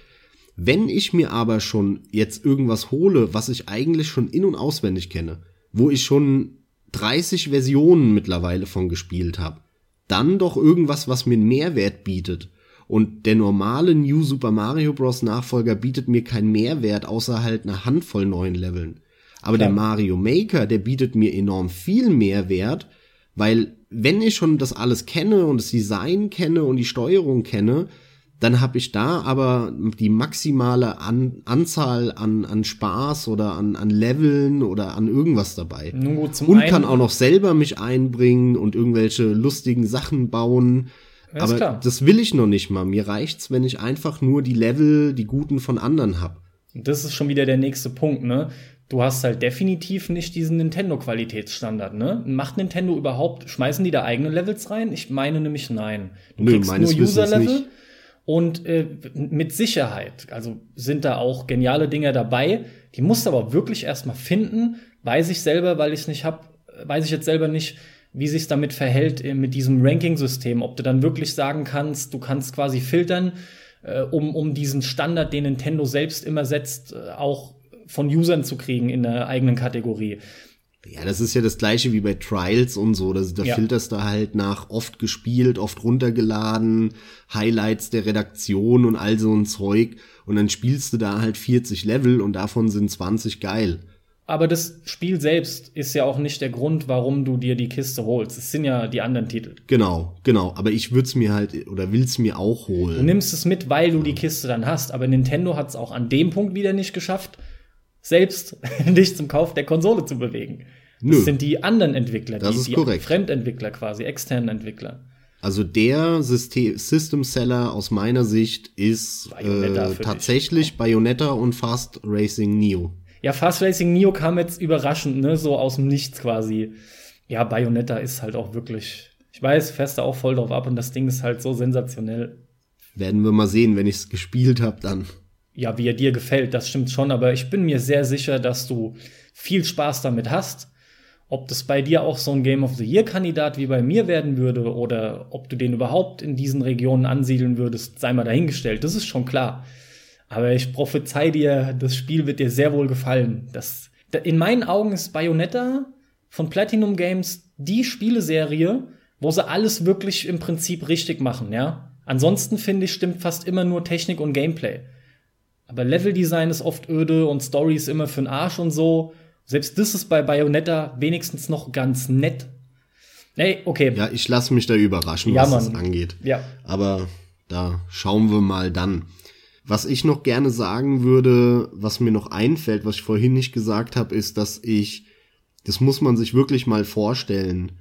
Wenn ich mir aber schon jetzt irgendwas hole, was ich eigentlich schon in- und auswendig kenne, wo ich schon 30 Versionen mittlerweile von gespielt habe, dann doch irgendwas, was mir einen Mehrwert bietet. Und der normale New Super Mario Bros. Nachfolger bietet mir keinen Mehrwert, außer halt eine Handvoll neuen Leveln. Aber Klar. der Mario Maker, der bietet mir enorm viel Mehrwert, weil wenn ich schon das alles kenne und das Design kenne und die Steuerung kenne, dann habe ich da aber die maximale an Anzahl an, an Spaß oder an, an Leveln oder an irgendwas dabei. Gut, und kann auch noch selber mich einbringen und irgendwelche lustigen Sachen bauen. aber klar. das will ich noch nicht mal. Mir reicht's, wenn ich einfach nur die Level, die guten von anderen hab. Das ist schon wieder der nächste Punkt, ne? Du hast halt definitiv nicht diesen Nintendo-Qualitätsstandard, ne? Macht Nintendo überhaupt, schmeißen die da eigene Levels rein? Ich meine nämlich nein. Du Nö, kriegst nur User-Level und äh, mit Sicherheit, also sind da auch geniale Dinge dabei. Die musst du aber wirklich erstmal finden. Weiß ich selber, weil ich es nicht hab, weiß ich jetzt selber nicht, wie sich damit verhält äh, mit diesem Ranking-System. Ob du dann wirklich sagen kannst, du kannst quasi filtern, äh, um, um diesen Standard, den Nintendo selbst immer setzt, äh, auch von Usern zu kriegen in der eigenen Kategorie. Ja, das ist ja das gleiche wie bei Trials und so. Da, da ja. filterst du halt nach oft gespielt, oft runtergeladen, Highlights der Redaktion und all so ein Zeug. Und dann spielst du da halt 40 Level und davon sind 20 geil. Aber das Spiel selbst ist ja auch nicht der Grund, warum du dir die Kiste holst. Es sind ja die anderen Titel. Genau, genau. Aber ich würde es mir halt oder will es mir auch holen. Du nimmst es mit, weil du die Kiste dann hast. Aber Nintendo hat es auch an dem Punkt wieder nicht geschafft, selbst (laughs) dich zum Kauf der Konsole zu bewegen. Nö. Das sind die anderen Entwickler, das die, die Fremdentwickler quasi, externen Entwickler. Also der System Seller aus meiner Sicht ist äh, tatsächlich dich. Bayonetta und Fast Racing Neo. Ja, Fast Racing Neo kam jetzt überraschend, ne, so aus dem Nichts quasi. Ja, Bayonetta ist halt auch wirklich, ich weiß, fest da auch voll drauf ab und das Ding ist halt so sensationell. Werden wir mal sehen, wenn ich es gespielt habe dann ja, wie er dir gefällt, das stimmt schon, aber ich bin mir sehr sicher, dass du viel Spaß damit hast. Ob das bei dir auch so ein Game of the Year Kandidat wie bei mir werden würde oder ob du den überhaupt in diesen Regionen ansiedeln würdest, sei mal dahingestellt. Das ist schon klar. Aber ich prophezei dir, das Spiel wird dir sehr wohl gefallen. Das, in meinen Augen ist Bayonetta von Platinum Games die Spieleserie, wo sie alles wirklich im Prinzip richtig machen, ja. Ansonsten finde ich, stimmt fast immer nur Technik und Gameplay. Aber Leveldesign ist oft öde und Story ist immer für den Arsch und so. Selbst das ist bei Bayonetta wenigstens noch ganz nett. Nee, okay. Ja, ich lasse mich da überraschen, ja, was Mann. das angeht. Ja. Aber da schauen wir mal dann. Was ich noch gerne sagen würde, was mir noch einfällt, was ich vorhin nicht gesagt habe, ist, dass ich, das muss man sich wirklich mal vorstellen,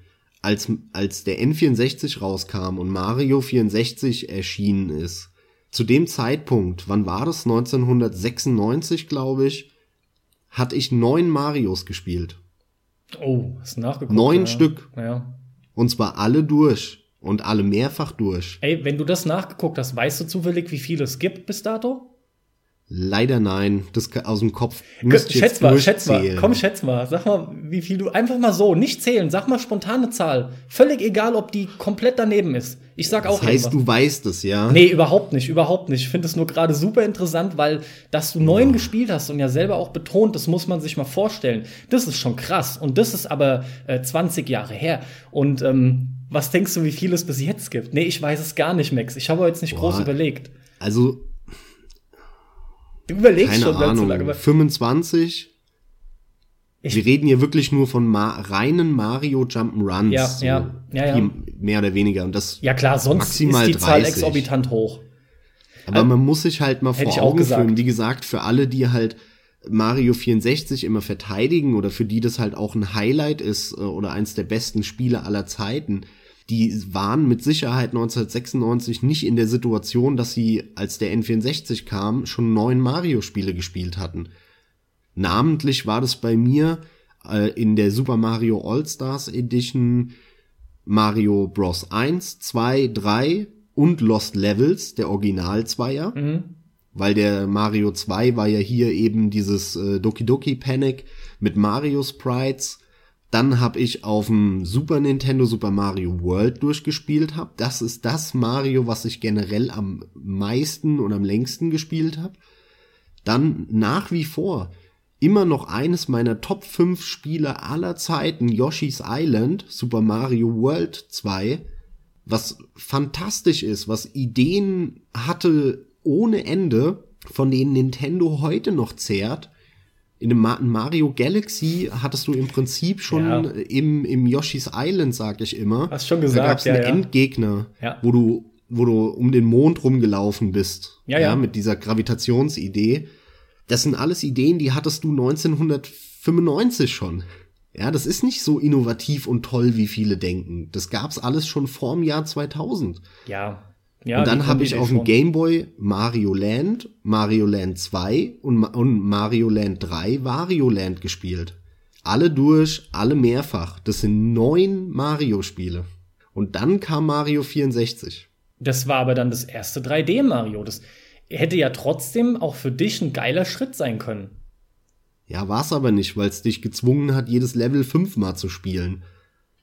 als, als der N64 rauskam und Mario 64 erschienen ist, zu dem Zeitpunkt, wann war das? 1996, glaube ich, hatte ich neun Marios gespielt. Oh, du nachgeguckt? Neun ja. Stück. Ja. Und zwar alle durch. Und alle mehrfach durch. Ey, wenn du das nachgeguckt hast, weißt du zufällig, wie viele es gibt bis dato? Leider nein, das aus dem Kopf. Schätz mal, schätz mal, komm, schätz mal. Sag mal, wie viel du, einfach mal so, nicht zählen, sag mal spontane Zahl. Völlig egal, ob die komplett daneben ist. Ich sag auch Das heißt, irgendwas. du weißt es, ja? Nee, überhaupt nicht, überhaupt nicht. Ich finde es nur gerade super interessant, weil, dass du neun oh. gespielt hast und ja selber auch betont, das muss man sich mal vorstellen. Das ist schon krass. Und das ist aber äh, 20 Jahre her. Und, ähm, was denkst du, wie viel es bis jetzt gibt? Nee, ich weiß es gar nicht, Max. Ich habe jetzt nicht Boah, groß überlegt. Also, Du überlegst Keine schon Ahnung, lange. 25? Ich Wir reden hier wirklich nur von ma reinen Mario Jump'n'Runs. Ja, so ja, ja, ja. Mehr oder weniger. Und das ja klar, sonst maximal ist die 30. Zahl exorbitant hoch. Aber ähm, man muss sich halt mal vor Augen führen. Wie gesagt, für alle, die halt Mario 64 immer verteidigen oder für die das halt auch ein Highlight ist äh, oder eins der besten Spiele aller Zeiten, die waren mit Sicherheit 1996 nicht in der Situation, dass sie, als der N64 kam, schon neun Mario-Spiele gespielt hatten. Namentlich war das bei mir äh, in der Super Mario All-Stars Edition Mario Bros. 1, 2, 3 und Lost Levels, der Original-Zweier. Mhm. Weil der Mario 2 war ja hier eben dieses äh, Doki Doki Panic mit Mario Sprites dann habe ich auf dem Super Nintendo Super Mario World durchgespielt habe. Das ist das Mario, was ich generell am meisten und am längsten gespielt habe. Dann nach wie vor immer noch eines meiner Top 5 Spiele aller Zeiten, Yoshi's Island, Super Mario World 2, was fantastisch ist, was Ideen hatte ohne Ende, von denen Nintendo heute noch zehrt in dem Mario Galaxy hattest du im Prinzip schon ja. im, im Yoshi's Island, sag ich immer. Hast schon gesagt, da gab's ja, einen ja. Endgegner, wo du, wo du um den Mond rumgelaufen bist. Ja, ja. Mit dieser Gravitationsidee. Das sind alles Ideen, die hattest du 1995 schon. Ja, das ist nicht so innovativ und toll, wie viele denken. Das gab's alles schon vorm Jahr 2000. Ja, ja, und dann habe ich auf dem Game Boy Mario Land, Mario Land 2 und, und Mario Land 3 Wario Land gespielt. Alle durch, alle mehrfach. Das sind neun Mario-Spiele. Und dann kam Mario 64. Das war aber dann das erste 3D-Mario. Das hätte ja trotzdem auch für dich ein geiler Schritt sein können. Ja, war's aber nicht, weil es dich gezwungen hat, jedes Level fünfmal zu spielen.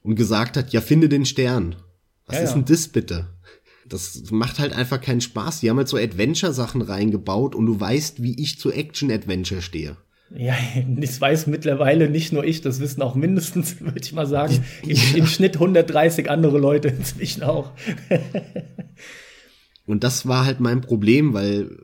Und gesagt hat, ja, finde den Stern. Was Ja, ist ja. denn das bitte? Das macht halt einfach keinen Spaß. Die haben halt so Adventure-Sachen reingebaut und du weißt, wie ich zu Action-Adventure stehe. Ja, (laughs) das weiß mittlerweile nicht nur ich, das wissen auch mindestens, (laughs) würde ich mal sagen, (laughs) im, im Schnitt 130 andere Leute inzwischen auch. Und das war halt mein Problem, weil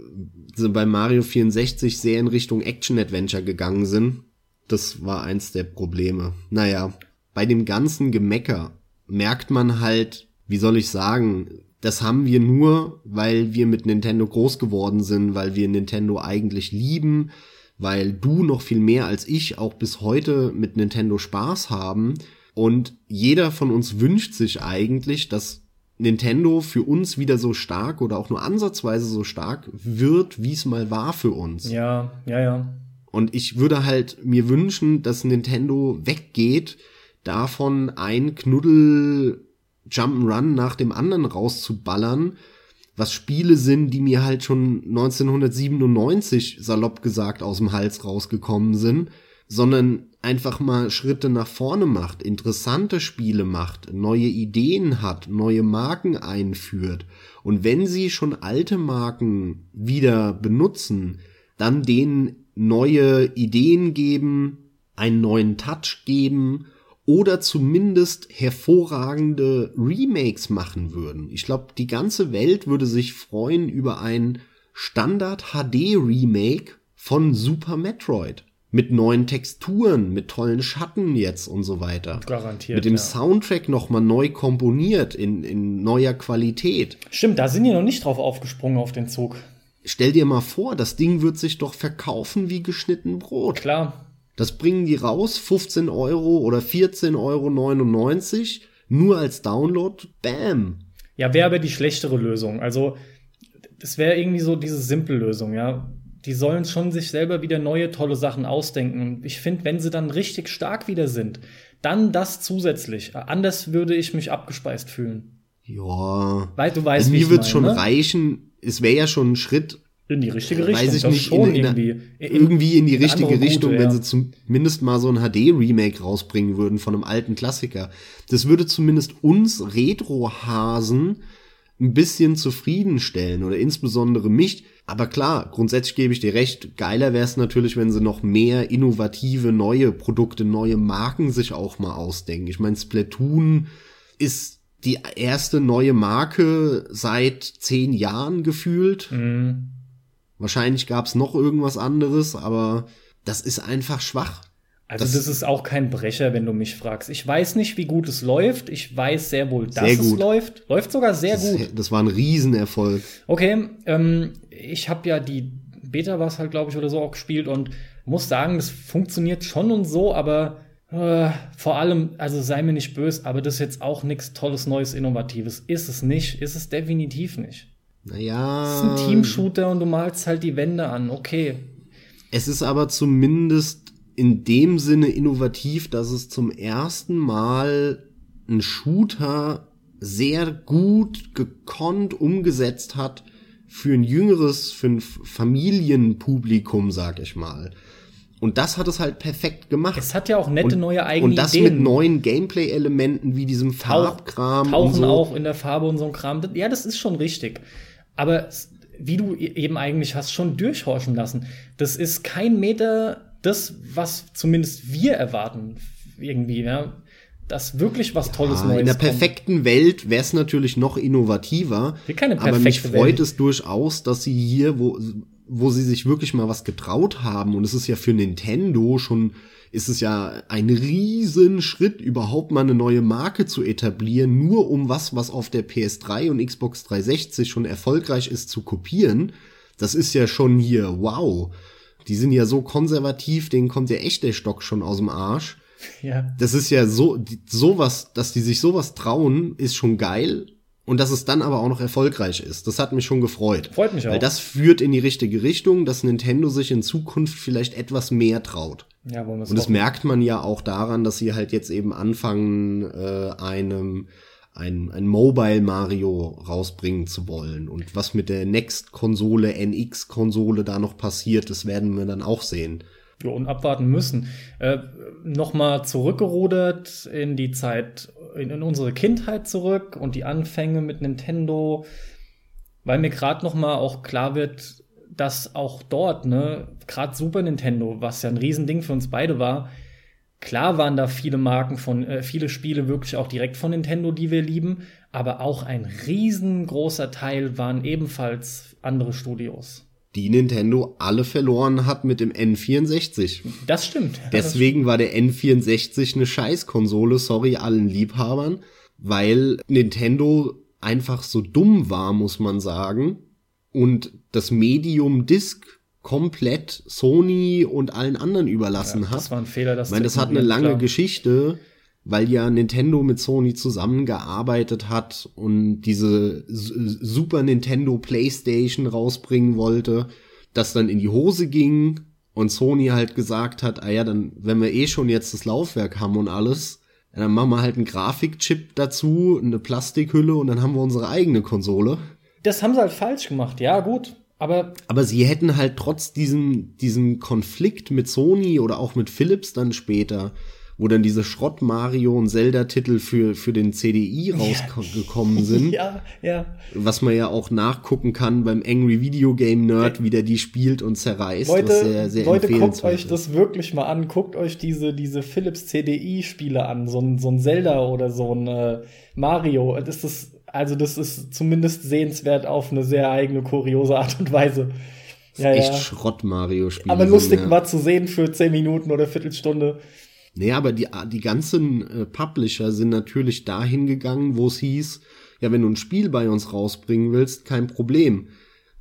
sie bei Mario 64 sehr in Richtung Action-Adventure gegangen sind. Das war eins der Probleme. Naja, bei dem ganzen Gemecker merkt man halt, wie soll ich sagen, das haben wir nur, weil wir mit Nintendo groß geworden sind, weil wir Nintendo eigentlich lieben, weil du noch viel mehr als ich auch bis heute mit Nintendo Spaß haben. Und jeder von uns wünscht sich eigentlich, dass Nintendo für uns wieder so stark oder auch nur ansatzweise so stark wird, wie es mal war für uns. Ja, ja, ja. Und ich würde halt mir wünschen, dass Nintendo weggeht, davon ein Knuddel Jump'n'Run nach dem anderen rauszuballern, was Spiele sind, die mir halt schon 1997 salopp gesagt aus dem Hals rausgekommen sind, sondern einfach mal Schritte nach vorne macht, interessante Spiele macht, neue Ideen hat, neue Marken einführt. Und wenn sie schon alte Marken wieder benutzen, dann denen neue Ideen geben, einen neuen Touch geben oder zumindest hervorragende Remakes machen würden. Ich glaube, die ganze Welt würde sich freuen über ein Standard HD Remake von Super Metroid. Mit neuen Texturen, mit tollen Schatten jetzt und so weiter. Garantiert. Mit dem ja. Soundtrack nochmal neu komponiert in, in neuer Qualität. Stimmt, da sind die noch nicht drauf aufgesprungen auf den Zug. Stell dir mal vor, das Ding wird sich doch verkaufen wie geschnitten Brot. Klar. Das bringen die raus, 15 Euro oder 14,99 Euro, nur als Download, bam. Ja, wäre aber die schlechtere Lösung. Also, das wäre irgendwie so diese simple Lösung, ja. Die sollen schon sich selber wieder neue tolle Sachen ausdenken. Und ich finde, wenn sie dann richtig stark wieder sind, dann das zusätzlich. Anders würde ich mich abgespeist fühlen. Ja. Weil du weißt, Also mir wird's schon meine, ne? reichen. Es wäre ja schon ein Schritt, In die richtige Richtung. weiß ich das nicht, schon in, in, irgendwie. In- irgendwie in die richtige Richtung, Route, wenn ja. sie zumindest mal so ein HD-Remake rausbringen würden von einem alten Klassiker. Das würde zumindest uns Retro-Hasen ein bisschen zufriedenstellen oder insbesondere mich. Aber klar, grundsätzlich gebe ich dir recht, geiler wäre es natürlich, wenn sie noch mehr innovative neue Produkte, neue Marken sich auch mal ausdenken. Ich meine, Splatoon ist die erste neue Marke seit zehn Jahren gefühlt. Mhm. Wahrscheinlich gab es noch irgendwas anderes, aber das ist einfach schwach. Also Das- das, ist auch kein Brecher, wenn du mich fragst. Ich weiß nicht, wie gut es läuft. Ich weiß sehr wohl, dass Sehr es läuft. Läuft sogar sehr Das, gut. das war ein Riesenerfolg. Okay, ähm, ich habe ja die Beta war es halt, glaube ich, oder so auch gespielt und muss sagen, das funktioniert schon und so, aber äh, vor allem, also sei mir nicht böse, aber das ist jetzt auch nichts Tolles, Neues, Innovatives. Ist es nicht, ist es definitiv nicht. Naja. Es ist ein Teamshooter und du malst halt die Wände an, okay. Es ist aber zumindest in dem Sinne innovativ, dass es zum ersten Mal ein Shooter sehr gut gekonnt umgesetzt hat für ein jüngeres, für ein Familienpublikum, sag ich mal. Und das hat es halt perfekt gemacht. Es hat ja auch nette und, neue eigene Und das Ideen. mit neuen Gameplay-Elementen wie diesem Farbkram und tauchen so. auch in der Farbe und so ein Kram. Ja, das ist schon richtig. Aber wie du e- eben eigentlich hast schon durchhorchen lassen, das ist kein Meter das, was zumindest wir erwarten, irgendwie, ja. Dass wirklich was Tolles Ja, Neues in der kommt. perfekten Welt wäre es natürlich noch innovativer. Aber mich freut Welt. es durchaus, dass sie hier, wo wo sie sich wirklich mal was getraut haben. Und es ist ja für Nintendo schon, ist es ja ein riesen Schritt, überhaupt mal eine neue Marke zu etablieren, nur um was, was auf der PS3 und Xbox 360 schon erfolgreich ist, zu kopieren. Das ist ja schon hier, wow. Die sind ja so konservativ, denen kommt ja echt der Stock schon aus dem Arsch. Ja. Das ist ja so, sowas, dass die sich sowas trauen, ist schon geil. Und dass es dann aber auch noch erfolgreich ist. Das hat mich schon gefreut. Freut mich auch. Weil das führt in die richtige Richtung, dass Nintendo sich in Zukunft vielleicht etwas mehr traut. Ja, wollen Und das merkt man ja auch daran, dass sie halt jetzt eben anfangen, äh, einem ein, ein Mobile Mario rausbringen zu wollen. Und was mit der Next-Konsole, NX-Konsole da noch passiert, das werden wir dann auch sehen. Ja, und abwarten müssen. Äh, Nochmal zurückgerudert in die Zeit, in, in, unsere Kindheit zurück und die Anfänge mit Nintendo, weil mir gerade nochmal auch klar wird, dass auch dort, ne, gerade Super Nintendo, was ja ein Riesending für uns beide war, Klar waren da viele Marken von, äh, viele Spiele wirklich auch direkt von Nintendo, die wir lieben, aber auch ein riesengroßer Teil waren ebenfalls andere Studios. Die Nintendo alle verloren hat mit dem N64. Das stimmt. Deswegen war der N64 eine Scheißkonsole, sorry allen Liebhabern, weil Nintendo einfach so dumm war, muss man sagen, und das Medium Disc komplett Sony und allen anderen überlassen ja, hat. Das war ein Fehler, das Ich meine, das hat eine lange klar. Geschichte, weil ja Nintendo mit Sony zusammengearbeitet hat und diese Super Nintendo PlayStation rausbringen wollte, das dann in die Hose ging und Sony halt gesagt hat, ah ja, dann, wenn wir eh schon jetzt das Laufwerk haben und alles, dann machen wir halt einen Grafikchip dazu, eine Plastikhülle und dann haben wir unsere eigene Konsole. Das haben sie halt falsch gemacht, ja, gut. Aber, aber sie hätten halt trotz diesem, diesem Konflikt mit Sony oder auch mit Philips dann später, wo dann diese Schrott-Mario- und Zelda-Titel für, für den CDI rausgekommen ja. sind. (laughs) ja, ja. Was man ja auch nachgucken kann beim Angry Video Game Nerd, wie der die spielt und zerreißt. Leute, sehr, sehr Leute guckt euch das wirklich mal an. Guckt euch diese, diese Philips CDI-Spiele an. So ein, so ein Zelda oder so ein äh, Mario. Das ist also das ist zumindest sehenswert auf eine sehr eigene, kuriose Art und Weise. Ja, echt ja. Schrott-Mario-Spiele. Aber lustig ja. war zu sehen für zehn Minuten oder Viertelstunde. Nee, aber die, die ganzen äh, Publisher sind natürlich dahin gegangen, wo es hieß, ja, wenn du ein Spiel bei uns rausbringen willst, kein Problem.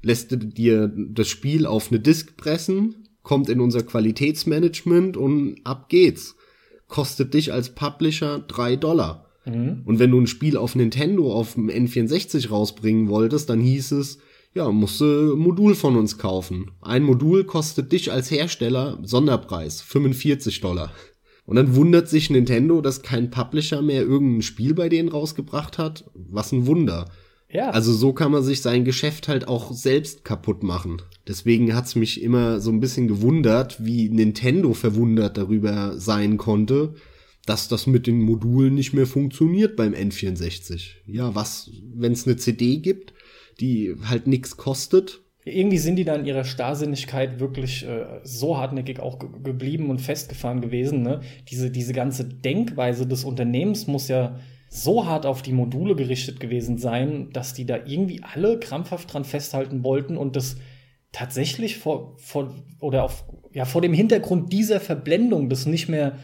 Lässt du dir das Spiel auf eine Disk pressen, kommt in unser Qualitätsmanagement und ab geht's. Kostet dich als Publisher drei Dollar. Mhm. Und wenn du ein Spiel auf Nintendo auf dem N64 rausbringen wolltest, dann hieß es, ja, musst du Modul von uns kaufen. Ein Modul kostet dich als Hersteller Sonderpreis 45 Dollar. Und dann wundert sich Nintendo, dass kein Publisher mehr irgendein Spiel bei denen rausgebracht hat. Was ein Wunder. Ja. Also so kann man sich sein Geschäft halt auch selbst kaputt machen. Deswegen hat's mich immer so ein bisschen gewundert, wie Nintendo verwundert darüber sein konnte, dass das mit den Modulen nicht mehr funktioniert beim N64. Ja, was, wenn es eine CD gibt, die halt nichts kostet? Irgendwie sind die da in ihrer Starrsinnigkeit wirklich äh, so hartnäckig auch ge geblieben und festgefahren gewesen. Ne? Diese, diese ganze Denkweise des Unternehmens muss ja so hart auf die Module gerichtet gewesen sein, dass die da irgendwie alle krampfhaft dran festhalten wollten und das tatsächlich vor, vor oder auf, ja, vor dem Hintergrund dieser Verblendung das nicht mehr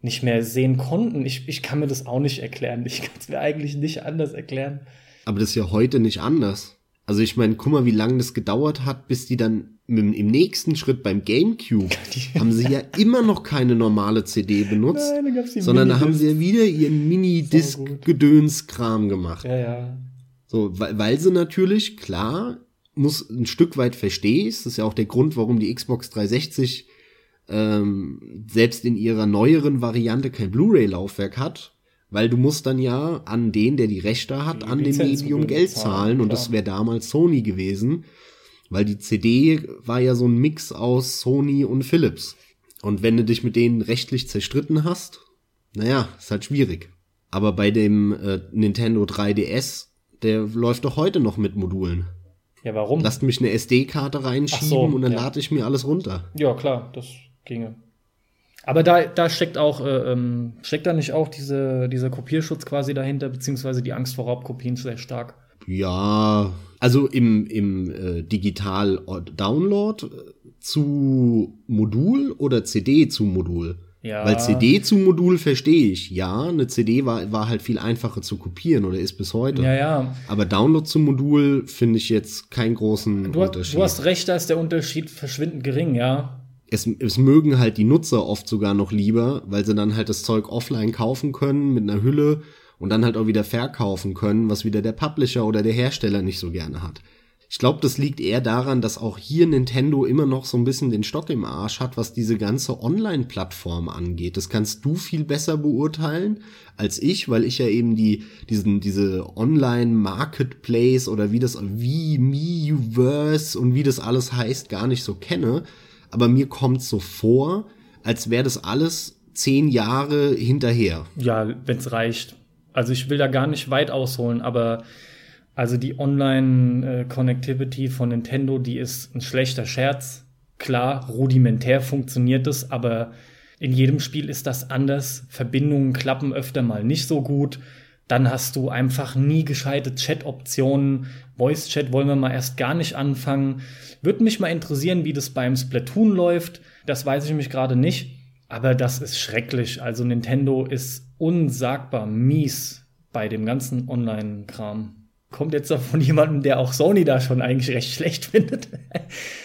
nicht mehr sehen konnten. Ich, ich kann mir das auch nicht erklären. Ich kann es mir eigentlich nicht anders erklären. Aber das ist ja heute nicht anders. Also ich meine, guck mal, wie lange das gedauert hat, bis die dann im, im nächsten Schritt beim GameCube (laughs) haben sie ja immer noch keine normale CD benutzt, Nein, da sondern da haben sie ja wieder ihren Mini-Disc-Gedöns-Kram gemacht. Ja, ja. So, weil, weil sie natürlich, klar, muss ein Stück weit verstehst, das ist ja auch der Grund, warum die Xbox 360 ähm, selbst in ihrer neueren Variante kein Blu-ray-Laufwerk hat, weil du musst dann ja an den, der die Rechte hat, die an dem Medium Geld zahlen, zahlen und das wäre damals Sony gewesen, weil die CD war ja so ein Mix aus Sony und Philips. Und wenn du dich mit denen rechtlich zerstritten hast, naja, ist halt schwierig. Aber bei dem äh, Nintendo 3DS, der läuft doch heute noch mit Modulen. Ja, warum? Lasst mich eine SD-Karte reinschieben so, und dann ja. lade ich mir alles runter. Ja, klar, das ginge. Aber da, da steckt auch, äh, ähm, steckt da nicht auch diese, dieser Kopierschutz quasi dahinter, beziehungsweise die Angst vor Raubkopien sehr stark? Ja, Also im, im äh, Digital-Download äh, zu Modul oder CD zu Modul? Ja. Weil CD zu Modul verstehe ich. Ja, eine CD war, war halt viel einfacher zu kopieren oder ist bis heute. Ja, ja. Aber Download zu Modul finde ich jetzt keinen großen du, Unterschied. Du hast recht, da ist der Unterschied verschwindend gering, ja. Es, es mögen halt die Nutzer oft sogar noch lieber, weil sie dann halt das Zeug offline kaufen können mit einer Hülle und dann halt auch wieder verkaufen können, was wieder der Publisher oder der Hersteller nicht so gerne hat. Ich glaube, das liegt eher daran, dass auch hier Nintendo immer noch so ein bisschen den Stock im Arsch hat, was diese ganze Online-Plattform angeht. Das kannst du viel besser beurteilen als ich, weil ich ja eben die, diesen, diese Online-Marketplace oder wie das, wie Miiverse und wie das alles heißt, gar nicht so kenne. Aber mir kommt so vor, als wäre das alles zehn Jahre hinterher. Ja, wenn's reicht. Also ich will da gar nicht weit ausholen, aber also die Online-Connectivity von Nintendo, die ist ein schlechter Scherz. Klar, rudimentär funktioniert es, aber in jedem Spiel ist das anders. Verbindungen klappen öfter mal nicht so gut. Dann hast du einfach nie gescheite Chat-Optionen. Voice-Chat wollen wir mal erst gar nicht anfangen. Würde mich mal interessieren, wie das beim Splatoon läuft. Das weiß ich mich gerade nicht. Aber das ist schrecklich. Also Nintendo ist unsagbar mies bei dem ganzen Online-Kram kommt jetzt doch von jemandem, der auch Sony da schon eigentlich recht schlecht (laughs) findet.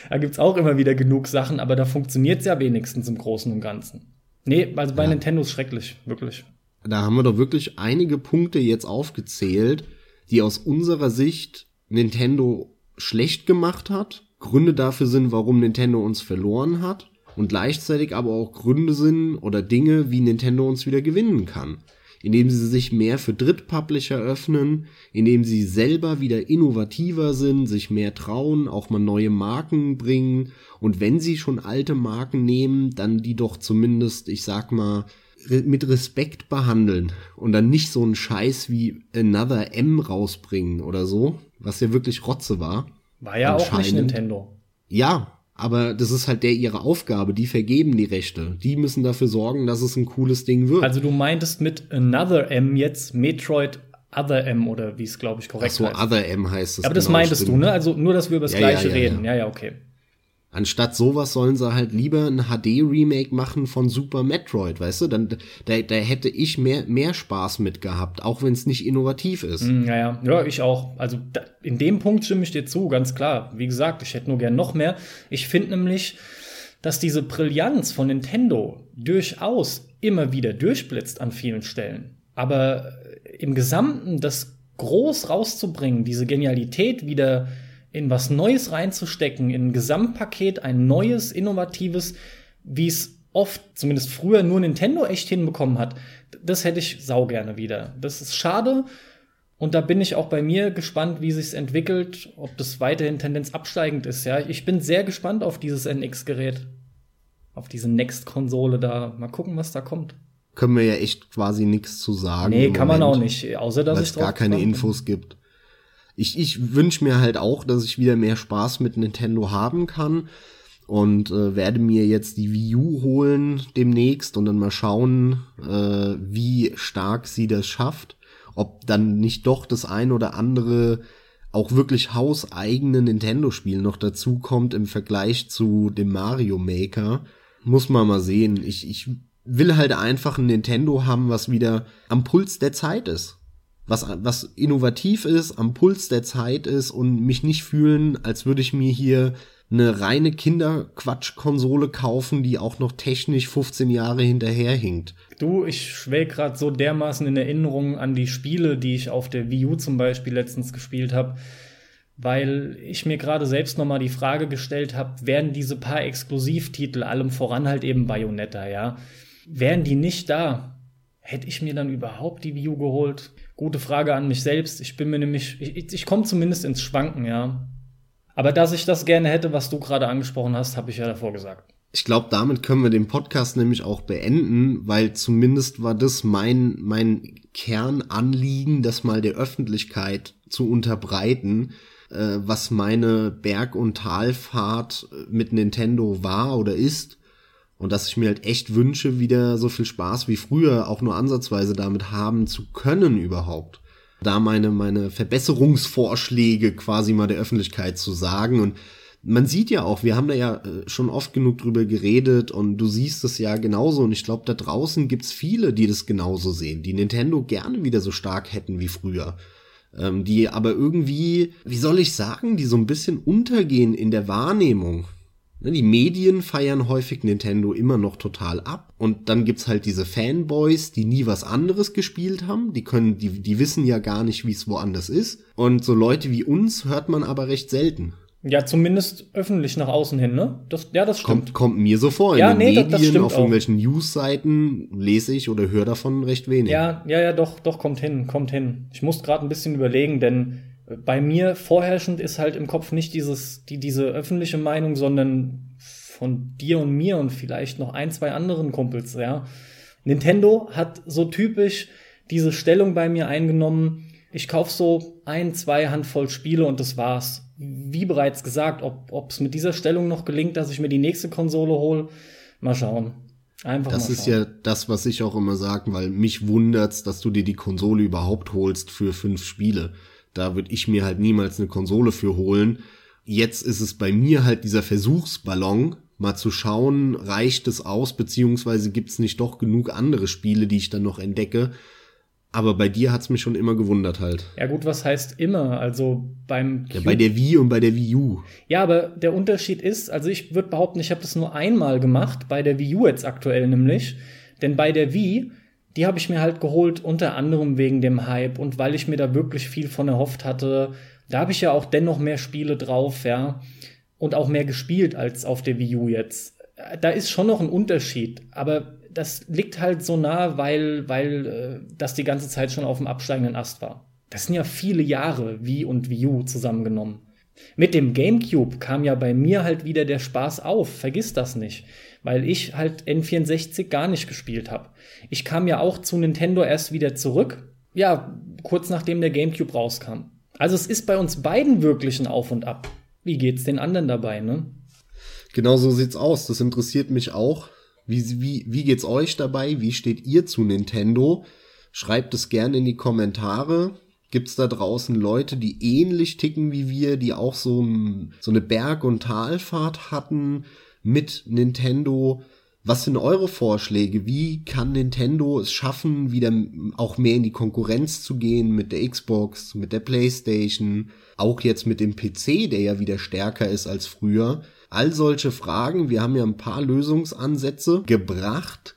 da gibt's auch immer wieder genug Sachen, aber da funktioniert's ja wenigstens im Großen und Ganzen. Nee, also bei ja. Nintendo ist schrecklich, wirklich. Da haben wir doch wirklich einige Punkte jetzt aufgezählt, die aus unserer Sicht Nintendo schlecht gemacht hat. Gründe dafür sind, warum Nintendo uns verloren hat. Und gleichzeitig aber auch Gründe sind oder Dinge, wie Nintendo uns wieder gewinnen kann indem sie sich mehr für Drittpublisher öffnen, indem sie selber wieder innovativer sind, sich mehr trauen, auch mal neue Marken bringen und wenn sie schon alte Marken nehmen, dann die doch zumindest, ich sag mal, mit Respekt behandeln und dann nicht so einen Scheiß wie Another M rausbringen oder so, was ja wirklich Rotze war. War ja auch nicht Nintendo. Ja, aber das ist halt der ihre Aufgabe. Die vergeben die Rechte. Die müssen dafür sorgen, dass es ein cooles Ding wird. Also du meintest mit Another M jetzt Metroid Other M oder wie es glaube ich korrekt Ach so, heißt. Other M heißt es. Aber das genau, meintest stimmt. du, ne? Also nur, dass wir über das ja, Gleiche ja, ja, reden. Ja, ja, okay. Anstatt sowas sollen sie halt lieber ein HD-Remake machen von Super Metroid, weißt du? Dann da, da hätte ich mehr, mehr Spaß mit gehabt, auch wenn es nicht innovativ ist. Mm, ja, ja, ja, ich auch. Also da, in dem Punkt stimme ich dir zu, ganz klar. Wie gesagt, ich hätte nur gern noch mehr. Ich finde nämlich, dass diese Brillanz von Nintendo durchaus immer wieder durchblitzt an vielen Stellen. Aber im Gesamten das groß rauszubringen, diese Genialität wieder in was Neues reinzustecken, in ein Gesamtpaket, ein neues, innovatives, wie es oft, zumindest früher, nur Nintendo echt hinbekommen hat, das hätte ich sau gerne wieder. Das ist schade. Und da bin ich auch bei mir gespannt, wie sich's entwickelt, ob das weiterhin Tendenz absteigend ist. Ja, ich bin sehr gespannt auf dieses NX-Gerät, auf diese Next-Konsole da. Mal gucken, was da kommt. Können wir ja echt quasi nichts zu sagen. Nee, kann Moment, man auch nicht, außer dass es gar keine Infos gibt ich, ich wünsche mir halt auch, dass ich wieder mehr Spaß mit Nintendo haben kann und äh, werde mir jetzt die Wii U holen demnächst und dann mal schauen, äh, wie stark sie das schafft, ob dann nicht doch das ein oder andere auch wirklich hauseigene Nintendo-Spiel noch dazu kommt im Vergleich zu dem Mario Maker. Muss man mal sehen. Ich, ich will halt einfach ein Nintendo haben, was wieder am Puls der Zeit ist was, was innovativ ist, am Puls der Zeit ist und mich nicht fühlen, als würde ich mir hier eine reine Kinderquatsch-Konsole kaufen, die auch noch technisch 15 Jahre hinterherhinkt. Du, ich schwelg grad so dermaßen in Erinnerung an die Spiele, die ich auf der Wii U zum Beispiel letztens gespielt habe, weil ich mir gerade selbst noch mal die Frage gestellt habe, werden diese paar Exklusivtitel, allem voran halt eben Bayonetta, ja, wären die nicht da, hätte ich mir dann überhaupt die U geholt? Gute Frage an mich selbst. Ich bin mir nämlich, ich, ich komme zumindest ins Schwanken, ja. Aber dass ich das gerne hätte, was du gerade angesprochen hast, habe ich ja davor gesagt. Ich glaube, damit können wir den Podcast nämlich auch beenden, weil zumindest war das mein, mein Kernanliegen, das mal der Öffentlichkeit zu unterbreiten, äh, was meine Berg- und Talfahrt mit Nintendo war oder ist und dass ich mir halt echt wünsche, wieder so viel Spaß wie früher auch nur ansatzweise damit haben zu können überhaupt. da meine, meine Verbesserungsvorschläge quasi mal der Öffentlichkeit zu sagen. Und man sieht ja auch, wir haben da ja äh, schon oft genug drüber geredet und du siehst es ja genauso. Und ich glaube, da draußen gibt's viele, die das genauso sehen, die Nintendo gerne wieder so stark hätten wie früher. Ähm, die aber irgendwie, wie soll ich sagen, die so ein bisschen untergehen in der Wahrnehmung. Ne, die Medien feiern häufig Nintendo immer noch total ab. Und dann gibt's halt diese Fanboys, die nie was anderes gespielt haben. Die können, die, die wissen ja gar nicht, wie es woanders ist. Und so Leute wie uns hört man aber recht selten. Ja, zumindest öffentlich nach außen hin, ne? Das, ja, das stimmt. Kommt, kommt mir so vor. In Ja, den nee, das- Medien, das stimmt auf irgendwelchen News-Seiten lese ich oder höre davon recht wenig. Ja, ja, ja, doch, doch, kommt hin, kommt hin. Ich muss gerade ein bisschen überlegen, denn bei mir vorherrschend ist halt im Kopf nicht dieses, die, diese öffentliche Meinung, sondern von dir und mir und vielleicht noch ein, zwei anderen Kumpels, ja. Nintendo hat so typisch diese Stellung bei mir eingenommen. Ich kauf so ein, zwei Handvoll Spiele und das war's. Wie bereits gesagt, ob es mit dieser Stellung noch gelingt, dass ich mir die nächste Konsole hole, mal schauen. Einfach Das ist ja das, was ich auch immer sage, weil mich wundert's, dass du dir die Konsole überhaupt holst für fünf Spiele. Da würde ich mir halt niemals eine Konsole für holen. Jetzt ist es bei mir halt dieser Versuchsballon, mal zu schauen, reicht es aus, beziehungsweise gibt's nicht doch genug andere Spiele, die ich dann noch entdecke. Aber bei dir hat's mich schon immer gewundert halt. Ja gut, was heißt immer? Also beim Ja, Cube- bei der Wii und bei der Wii U. Ja, aber der Unterschied ist, also ich würde behaupten, ich habe das nur einmal gemacht, bei der Wii U jetzt aktuell nämlich. Denn bei der Wii, die habe ich mir halt geholt, unter anderem wegen dem Hype und weil ich mir da wirklich viel von erhofft hatte. Da habe ich ja auch dennoch mehr Spiele drauf, ja. Und auch mehr gespielt als auf der Wii U jetzt. Da ist schon noch ein Unterschied, aber das liegt halt so nah, weil, weil äh, das die ganze Zeit schon auf dem absteigenden Ast war. Das sind ja viele Jahre Wii und Wii U zusammengenommen. Mit dem GameCube kam ja bei mir halt wieder der Spaß auf. Vergiss das nicht. Weil ich halt N64 gar nicht gespielt habe. Ich kam ja auch zu Nintendo erst wieder zurück. Ja, kurz nachdem der GameCube rauskam. Also es ist bei uns beiden wirklich ein Auf und Ab. Wie geht's den anderen dabei, ne? Genau so sieht's aus. Das interessiert mich auch. Wie, wie, wie geht's euch dabei? Wie steht ihr zu Nintendo? Schreibt es gerne in die Kommentare. Gibt's da draußen Leute, die ähnlich ticken wie wir, die auch so, ein, so eine Berg- und Talfahrt hatten mit Nintendo? Was sind eure Vorschläge? Wie kann Nintendo es schaffen, wieder auch mehr in die Konkurrenz zu gehen mit der Xbox, mit der PlayStation, auch jetzt mit dem PC, der ja wieder stärker ist als früher? All solche Fragen. Wir haben ja ein paar Lösungsansätze gebracht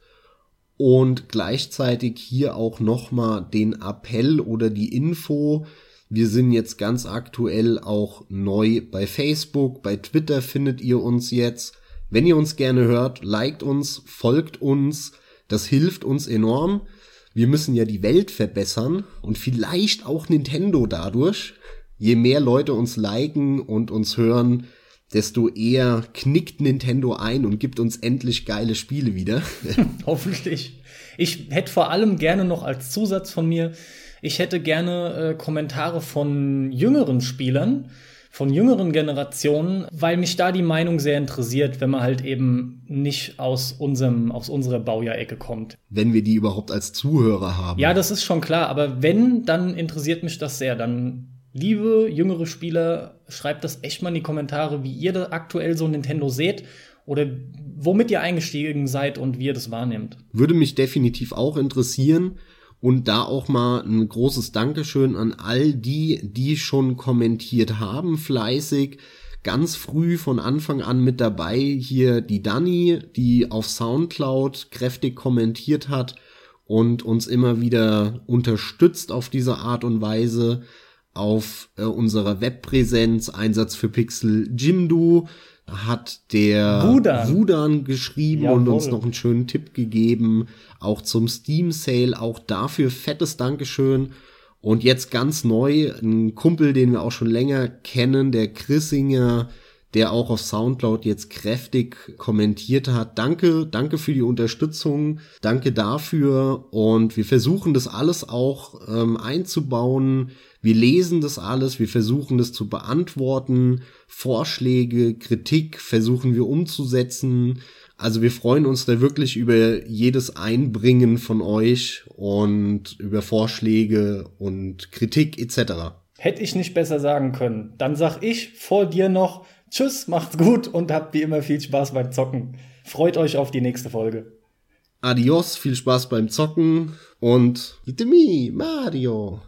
und gleichzeitig hier auch nochmal den Appell oder die Info. Wir sind jetzt ganz aktuell auch neu bei Facebook, bei Twitter findet ihr uns jetzt. Wenn ihr uns gerne hört, liked uns, folgt uns. Das hilft uns enorm. Wir müssen ja die Welt verbessern und vielleicht auch Nintendo dadurch. Je mehr Leute uns liken und uns hören, desto eher knickt Nintendo ein und gibt uns endlich geile Spiele wieder. (laughs) Hoffentlich. Ich hätte vor allem gerne noch als Zusatz von mir, ich hätte gerne äh, Kommentare von jüngeren Spielern, von jüngeren Generationen, weil mich da die Meinung sehr interessiert, wenn man halt eben nicht aus unserem, aus unserer Baujahr-Ecke kommt. Wenn wir die überhaupt als Zuhörer haben. Ja, das ist schon klar, aber wenn, dann interessiert mich das sehr. Dann, liebe jüngere Spieler, schreibt das echt mal in die Kommentare, wie ihr da aktuell so Nintendo seht oder womit ihr eingestiegen seid und wie ihr das wahrnehmt. Würde mich definitiv auch interessieren. Und da auch mal ein großes Dankeschön an all die, die schon kommentiert haben, fleißig, ganz früh von Anfang an mit dabei. Hier die Dani, die auf Soundcloud kräftig kommentiert hat und uns immer wieder unterstützt auf diese Art und Weise auf äh, unserer Webpräsenz Einsatz für Pixel Jimdo hat der Wudan. Wudan geschrieben und Jawohl. uns noch einen schönen Tipp gegeben, auch zum Steam Sale, auch dafür fettes Dankeschön. Und jetzt ganz neu, ein Kumpel, den wir auch schon länger kennen, der Chrissinger, der auch auf Soundcloud jetzt kräftig kommentiert hat. Danke, danke für die Unterstützung, danke dafür. Und wir versuchen das alles auch ähm, einzubauen. Wir lesen das alles, wir versuchen das zu beantworten. Vorschläge, Kritik versuchen wir umzusetzen. Also wir freuen uns da wirklich über jedes Einbringen von euch und über Vorschläge und Kritik etc. Hätte ich nicht besser sagen können. Dann sag ich vor dir noch Tschüss, macht's gut und habt wie immer viel Spaß beim Zocken. Freut euch auf die nächste Folge. Adios, viel Spaß beim Zocken und Itemi Mario.